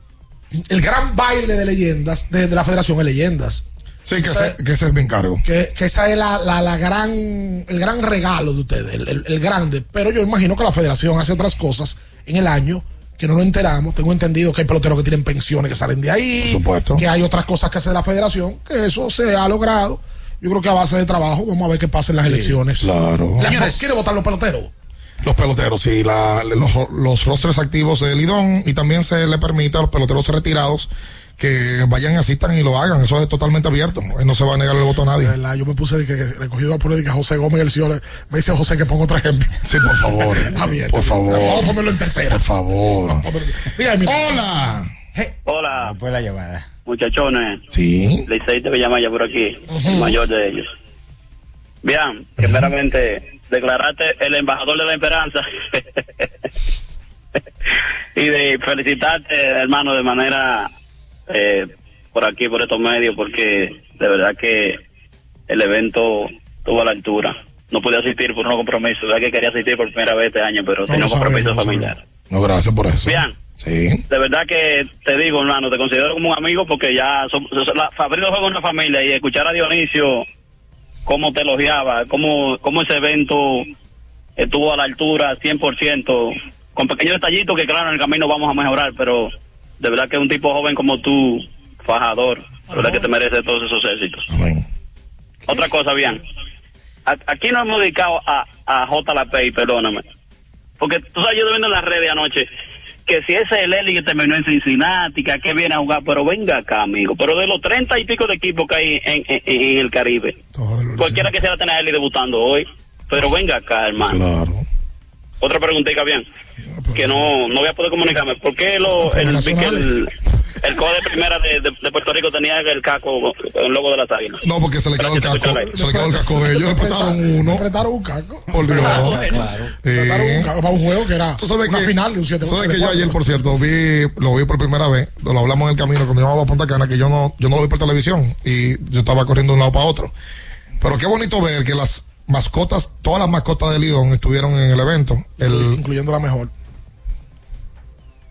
el gran baile de leyendas de, de la Federación de Leyendas. Sí, que, O sea, ese, que ese es mi encargo. Que, que esa es la, la, la gran, el gran regalo de ustedes, el, el- el grande. Pero yo imagino que la federación hace otras cosas en el año que no lo enteramos. Tengo entendido que hay peloteros que tienen pensiones que salen de ahí. Por supuesto. Que hay otras cosas que hace la federación, que eso se ha logrado. Yo creo que a base de trabajo, vamos a ver qué pasa en las elecciones. Claro. Señores, ¿quiere votar los peloteros? Los peloteros, sí, la- los, los rostros activos de Lidón y también se le permite a los peloteros retirados que vayan y asistan y lo hagan. Eso es totalmente abierto. Eh, No se va a negar el voto a nadie. De verdad, yo me puse de que, que recogido a poner de que José Gómez el señor me dice José que ponga otro ejemplo. Sí, por favor. Bien, por favor. Vamos a ponerlo en tercera. Por favor. Mira, mi- Hola. Hola, Después la llamada. muchachones. Sí. Licey te llama ya por aquí, el mayor de ellos. Bien, primeramente, declararte el embajador de la esperanza. y de felicitarte, hermano, de manera eh, por aquí, por estos medios, porque de verdad que el evento estuvo a la altura. No pude asistir por unos compromisos, verdad que quería asistir por primera vez este año, pero tenía un compromiso familiar. No, gracias por eso. Bien. Sí. De verdad que te digo, hermano, te considero como un amigo porque ya somos, la, Fabrino fue con una familia y escuchar a Dionisio cómo te elogiaba, cómo, cómo ese evento estuvo a la altura 100%, con pequeños detallitos que claro, en el camino vamos a mejorar, pero de verdad que un tipo joven como tú, fajador, de verdad que te merece todos esos éxitos. Otra cosa, bien. Aquí nos hemos dedicado a, a J. La Pay, perdóname. Porque tú sabes, yo viendo en las redes anoche que si ese es el Eli que terminó en Cincinnati, que aquí viene a jugar, pero venga acá, amigo. Pero de los treinta y pico de equipos que hay en, en- en el Caribe, cualquiera que sea tener a Eli debutando hoy, pero venga acá, hermano. Claro. Otra preguntita, bien, que no, no voy a poder comunicarme. ¿Por qué lo, el, vi que el, el cojo de primera de, de- de Puerto Rico tenía el caco, el logo de las águilas? No, porque se le quedó el casco. Se le quedó el casco de ellos. Le prestaron uno. Me prestaron un cargo. Por Dios. Me prestaron un cargo para un juego que era Tú sabes una que, final de un 7 sabes que yo ayer, por cierto, vi, lo vi por primera vez, lo hablamos en el camino cuando íbamos a Punta Cana, que yo no, yo no lo vi por televisión y yo estaba corriendo de un lado para otro. Pero qué bonito ver que las mascotas, todas las mascotas de Lidón estuvieron en el evento. El, incluyendo la mejor.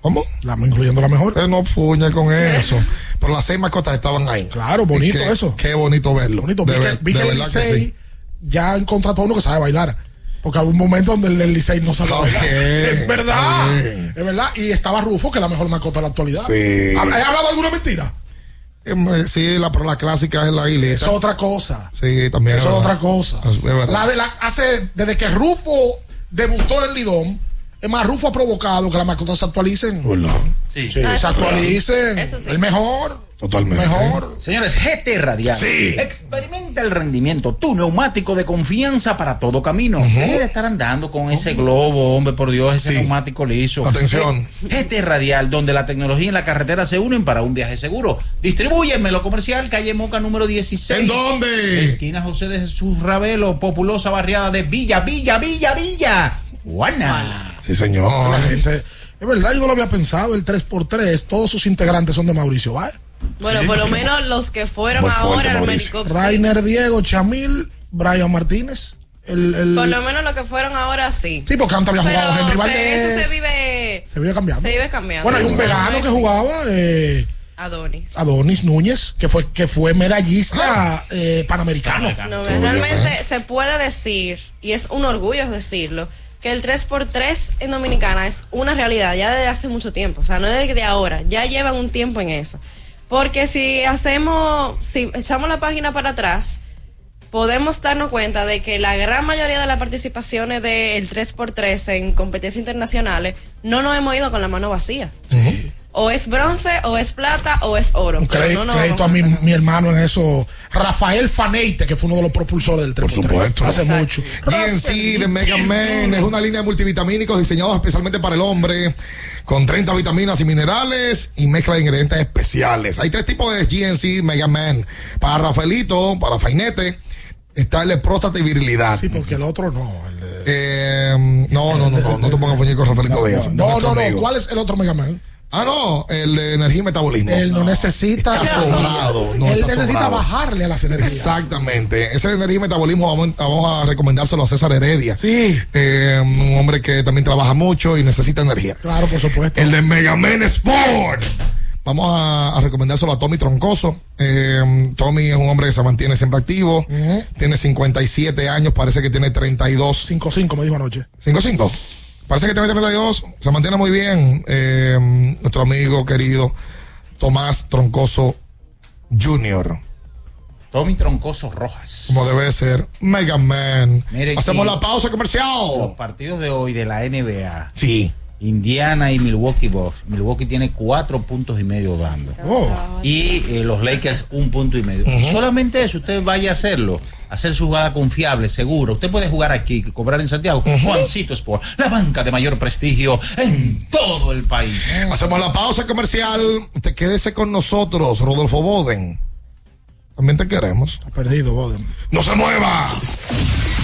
¿Cómo? La, incluyendo la mejor. No fuñe con eso. Pero las seis mascotas estaban ahí. Claro, bonito qué- eso. Qué bonito verlo. Bonito. De, vi que, ver- vi de que el que sí. ya contrató a uno que sabe bailar. Porque hubo un momento donde el, el Licey no sabía bailar. Es verdad. Es verdad. Y estaba Rufo, que es la mejor mascota de la actualidad. Sí. ¿He hablado alguna mentira? Eh, Sí, la, pero la clásica es la aguilita. Eso es otra cosa. Sí, también. Eso es otra cosa. Es verdad. La de la, hace, desde que Rufo debutó en Lidón, es más, Rufo ha provocado que las mascotas se actualicen. Sí. se actualicen. El mejor. Totalmente. Mejor. Señores, GT Radial. Sí. Experimenta el rendimiento, tu neumático de confianza para todo camino. Deje de estar andando con ese globo, hombre, por Dios, ese Sí. neumático liso. Atención. GT Radial, donde la tecnología y la carretera se unen para un viaje seguro. Distribúyeme comercial, calle Moca número 16. ¿En dónde? Esquina José de Jesús Ravelo, populosa barriada de Villa, Villa, Villa, Villa. Juana. Sí, señor. La gente, es verdad, yo no lo había pensado. El 3x3, todos sus integrantes son de Mauricio Valle. Bueno, por lo menos los que fueron Muy ahora al. Medicop. Rainer Diego, Chamil, Brian Martínez. El, el- Por lo menos los que fueron ahora sí. Sí, porque antes había Pero jugado Henry se- eso Valdés. se vive. Se vive cambiando. Se vive cambiando. Bueno, hay un vegano que jugaba. Eh, Adonis. Adonis Núñez, que fue, que fue medallista eh, panamericano. No, realmente se puede decir, y es un orgullo decirlo, que el 3x3 en Dominicana es una realidad ya desde hace mucho tiempo. O sea, no es de ahora, ya llevan un tiempo en eso. Porque si hacemos, si echamos la página para atrás, podemos darnos cuenta de que la gran mayoría de las participaciones del 3x3 en competencias internacionales no nos hemos ido con la mano vacía. O es bronce, o es plata, o es oro. Un crédito, no nos crédito a mi, mi hermano en eso. Rafael Faneite, que fue uno de los propulsores del 3 Por supuesto. Hace mucho. GNC de Mega Man es una línea de multivitamínicos diseñados especialmente para el hombre, con 30 vitaminas y minerales y mezcla de ingredientes especiales. Hay tres tipos de GNC Mega Man. Para Rafaelito, para Fainete, está el de próstata y virilidad. Sí, porque el otro no. el de- Eh, no, no, no, no, no te pongas a con Rafaelito Díaz. no, no, no. ¿Cuál es el otro Mega Man? Ah, no, el de energía y metabolismo. Él no, necesita. Está sobrado. No Él está necesita sobrado. bajarle a las energías. Exactamente. Ese de energía y metabolismo vamos, vamos a recomendárselo a César Heredia. Sí. Eh, un hombre que también trabaja mucho y necesita energía. Claro, por supuesto. El de Mega Man Sport. Vamos a, a recomendárselo a Tommy Troncoso. Eh, Tommy es un hombre que se mantiene siempre activo. Tiene 57 años, parece que tiene 32. 5-5 me dijo anoche. 5-5. Parece que tiene 32. Se mantiene muy bien. Eh, nuestro amigo querido Tomás Troncoso Jr. Tommy Troncoso Rojas. Como debe ser. Mega Man. Miren, Hacemos sí. la pausa comercial. Los partidos de hoy de la NBA. Sí. Indiana y Milwaukee Bucks. Milwaukee tiene cuatro puntos y medio dando. Oh. Y eh, los Lakers un punto y medio. Y solamente eso, usted vaya a hacerlo. Hacer su jugada confiable, seguro. Usted puede jugar aquí, cobrar en Santiago. Juancito Sport, la banca de mayor prestigio en todo el país. Hacemos la pausa comercial. Te quédese con nosotros, Rodolfo Boden. También te queremos. Ha perdido, Boden. ¡No se mueva!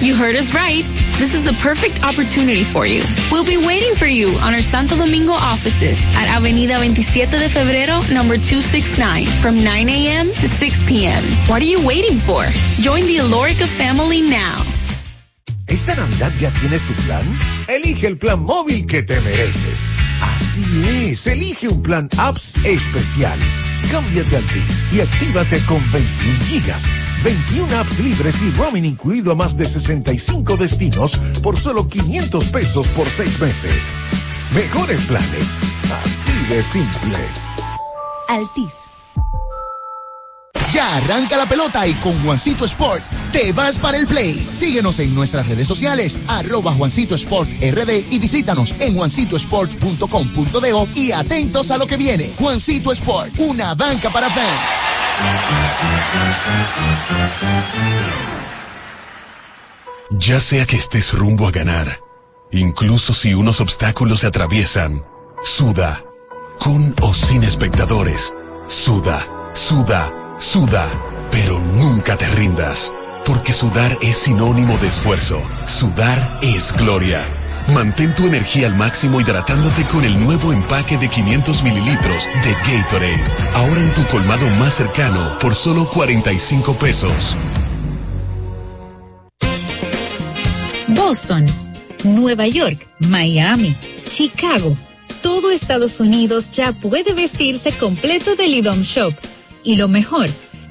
You heard us right. This is the perfect opportunity for you. We'll be waiting for you on our Santo Domingo offices at Avenida 27 de Febrero, number 269, from 9 a.m. to 6 p.m. What are you waiting for? Join the Alorica family now. ¿Esta Navidad ya tienes tu plan? Elige el plan móvil que te mereces. Así es, elige un plan apps especial. Cámbiate a Altis y actívate con 21 gigas, 21 apps libres y roaming incluido a más de 65 destinos por solo 500 pesos por 6 meses. Mejores planes, así de simple. Altis. Ya arranca la pelota y con Juancito Sport te vas para el play. Síguenos en nuestras redes sociales, arroba Juancito Sport RD y visítanos en juancitosport.com.de y atentos a lo que viene. Juancito Sport, una banca para fans. Ya sea que estés rumbo a ganar, incluso si unos obstáculos se atraviesan, suda, con o sin espectadores, suda, suda, suda, pero nunca te rindas, porque sudar es sinónimo de esfuerzo, sudar es gloria. Mantén tu energía al máximo hidratándote con el nuevo empaque de 500 mililitros de Gatorade, ahora en tu colmado más cercano por solo 45 pesos. Boston, Nueva York, Miami, Chicago. Todo Estados Unidos ya puede vestirse completo del IDOM Shop. Y lo mejor,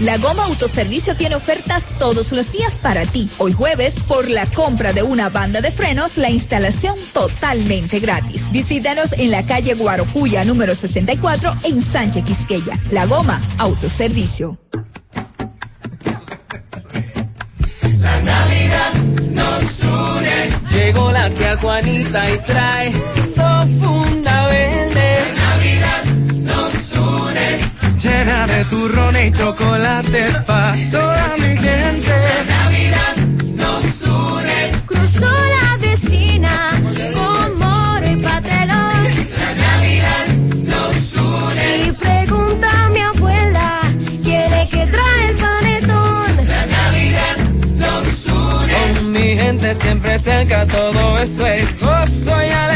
La Goma Autoservicio tiene ofertas todos los días para ti. Hoy jueves, por la compra de una banda de frenos, la instalación totalmente gratis. Visítanos en la calle Guarocuya número 64 en Sánchez Quisqueya. La Goma Autoservicio. La Navidad nos une. Llegó la tía Juanita y trae Llena de turrones y chocolate pa' toda mi gente. La Navidad nos une. Cruzó la vecina con moro y patelón. La Navidad nos une. Y pregunta a mi abuela, ¿quiere que trae el panetón? La Navidad nos une. Con mi gente siempre cerca, todo eso es gozo y alegría.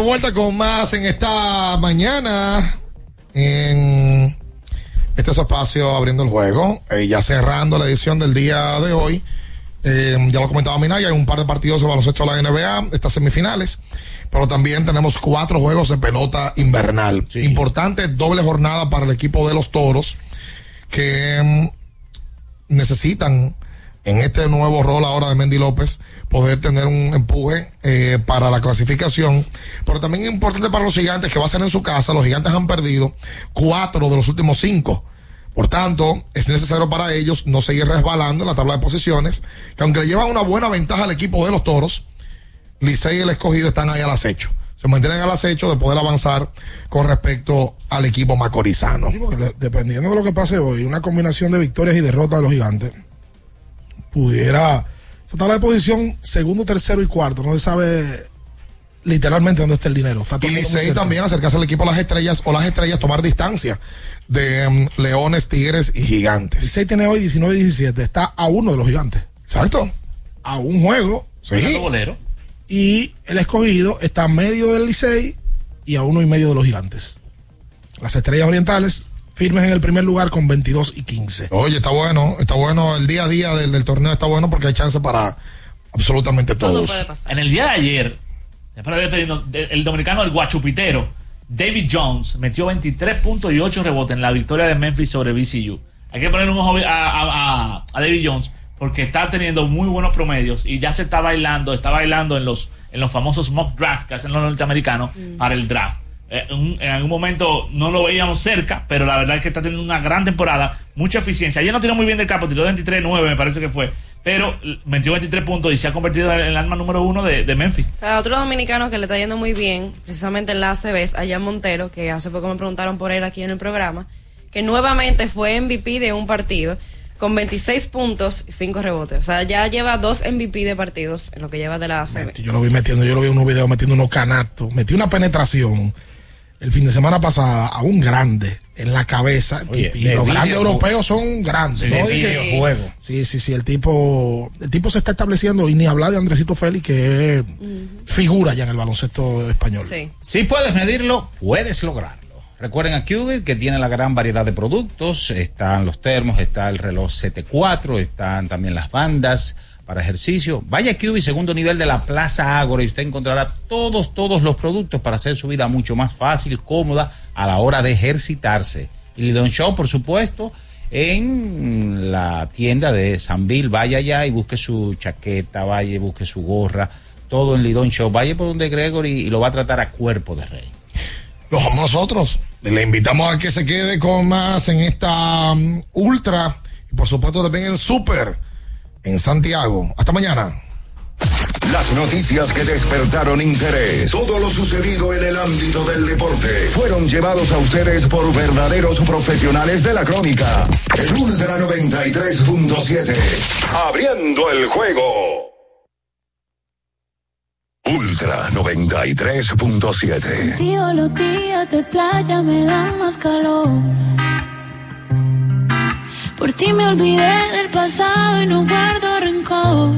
vuelta con más en esta mañana en este espacio abriendo el juego, eh, ya cerrando la edición del día de hoy. Eh, ya lo comentaba Minaya, hay un par de partidos de baloncesto de la NBA, estas semifinales, pero también tenemos cuatro juegos de pelota invernal. Importante doble jornada para el equipo de los toros que mm, necesitan en este nuevo rol ahora de Mendy López poder tener un empuje eh, para la clasificación. Pero también es importante para los gigantes que va a ser en su casa. Los gigantes han perdido cuatro de los últimos cinco. Por tanto, es necesario para ellos no seguir resbalando en la tabla de posiciones, que aunque le llevan una buena ventaja al equipo de los toros, Licey y el escogido están ahí al acecho. Se mantienen al acecho de poder avanzar con respecto al equipo macorizano. Dependiendo de lo que pase hoy, una combinación de victorias y derrotas de los gigantes pudiera. Esta tabla de posición, segundo, tercero y cuarto. No se sabe literalmente dónde está el dinero. Está Y Licey también acercarse al equipo de las estrellas o las estrellas tomar distancia de mm, Leones, Tigres y Gigantes. Licey tiene hoy 19 y 17. Está a uno de los gigantes. Exacto. A un juego. Sí. bolero. Y el escogido está a medio del Licey y a uno y medio de los gigantes. Las estrellas orientales firmes en el primer lugar con 22 y 15. Oye, está bueno, está bueno. El día a día del, del torneo está bueno porque hay chance para absolutamente todos. En el día de ayer, el dominicano, el guachupitero, David Jones, metió 23 puntos y 8 rebotes en la victoria de Memphis sobre VCU. Hay que poner un ojo a, a- a- a David Jones porque está teniendo muy buenos promedios y ya se está bailando, está bailando en los, en los famosos mock draft que hacen los norteamericanos para el draft. Eh, un- en algún momento no lo veíamos cerca, pero la verdad es que está teniendo una gran temporada, mucha eficiencia. Ayer no tiró muy bien del campo, tiró 23-9, me parece que fue, pero metió 23 puntos y se ha convertido en el arma número uno de, de Memphis. O sea, otro dominicano que le está yendo muy bien, precisamente en la ACB, es allá Montero, que hace poco me preguntaron por él aquí en el programa, que nuevamente fue MVP de un partido con 26 puntos y 5 rebotes. O sea, ya lleva dos MVP de partidos en lo que lleva de la ACB. Yo lo vi metiendo, yo lo vi en unos videos metiendo unos canastos, metí una penetración el fin de semana pasado a un grande en la cabeza. Oye, y los grandes europeos son grandes. De ¿no? Sí, sí, sí. El tipo, el tipo se está estableciendo y ni hablar de Andresito Félix, que es figura ya en el baloncesto español. Sí. Si puedes medirlo, puedes lograrlo. Recuerden a Cubit que tiene la gran variedad de productos. Están los termos, está el reloj CT4, están también las bandas para ejercicio. Vaya Cubit, segundo nivel de la Plaza Ágora, y usted encontrará todos, todos los productos para hacer su vida mucho más fácil, cómoda a la hora de ejercitarse. Y Lidon Show, por supuesto, en la tienda de Sanville. Vaya allá y busque su chaqueta, vaya y busque su gorra, todo en Lidon Show. Vaya por donde Gregory y lo va a tratar a cuerpo de rey. Los vamos nosotros. Le invitamos a que se quede con más en esta mm, ultra y por supuesto también en super en Santiago. Hasta mañana. Las noticias que despertaron interés, todo lo sucedido en el ámbito del deporte, fueron llevados a ustedes por verdaderos profesionales de la crónica. El Ultra 93.7, abriendo el juego. Ultra 93.7. Tío, los días de playa me dan más calor. Por ti me olvidé del pasado y no guardo rencor.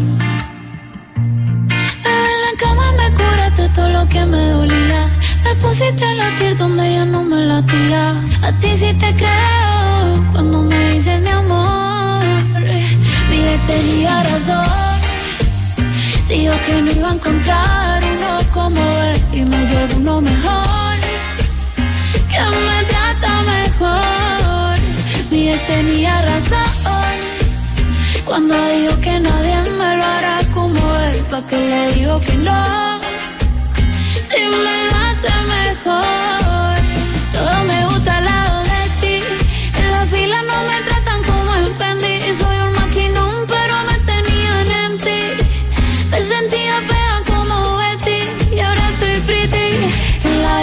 En la cama me curaste todo lo que me dolía. Me pusiste a latir donde ya no me latía. A ti sí te creo cuando me dices mi amor. Mi ex tenía razón. Dijo que no iba a encontrar uno como él y me llegó uno mejor, que me trata mejor. Ex tenía razón cuando dijo que nadie me lo hará como él, pa' que le digo que no, si me lo hace mejor. Todo me gusta al lado de ti, en la fila no me tratan como en Fendi, soy un maquinón pero me tenían en ti. Me sentía fea como Betty y ahora estoy pretty. En la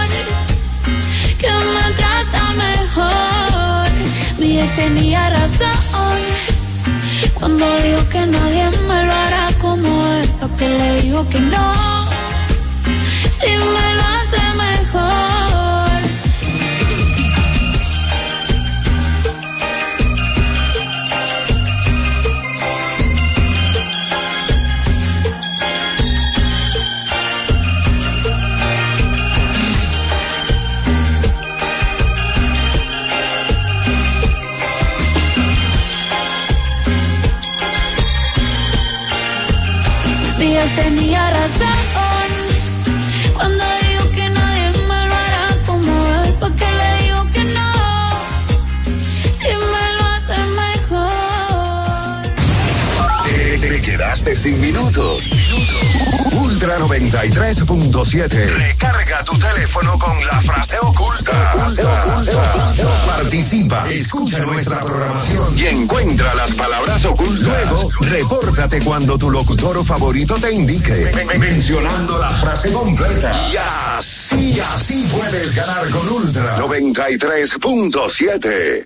que me trata mejor. Mi ex tenía razón cuando dijo que nadie me lo hará como él, porque le digo que no, si me lo hace mejor. Tenía razón cuando dijo que nadie me lo hará como él, porque le digo que no, si me lo hace mejor. Te quedaste sin minutos. Ultra 93.7. Recarga tu teléfono con la frase oculta. Participa, escucha nuestra programación y encuentra las palabras ocultas. Luego, repórtate cuando tu locutor favorito te indique, men- mencionando la frase completa. Y así, así puedes ganar con Ultra 93.7.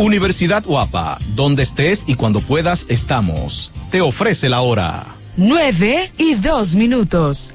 Universidad Guapa, donde estés y cuando puedas estamos. Te ofrece la hora. 9 y 2 minutos.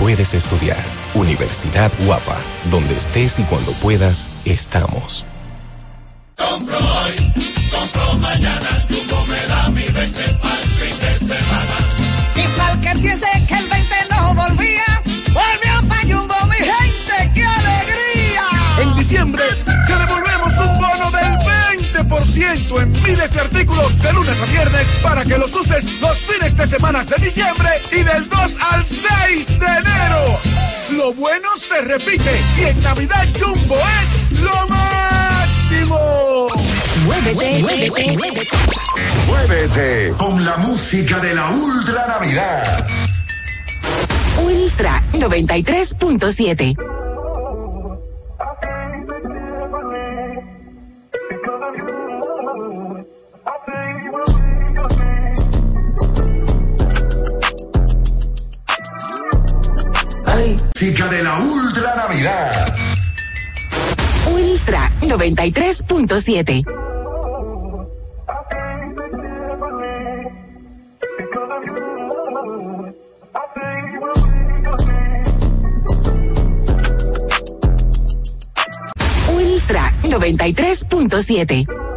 puedes estudiar. Universidad Guapa, donde estés y cuando puedas, estamos. Compro hoy, compro mañana, Jumbo me da mi 20 pa'l fin de semana. Y pa'l que piense que el 20 no volvía, volvió pa' Jumbo, mi gente, ¡qué alegría! En diciembre, 20% en miles de artículos de lunes a viernes para que los uses los fines de semana de diciembre y del 2 al 6 de enero. Lo bueno se repite y en Navidad Jumbo es lo máximo. Muévete, muévete, muévete. Muévete con la música de la Ultra Navidad. Ultra 93.7. Música de la Ultra Navidad. Ultra 93.7. Ultra 93.7.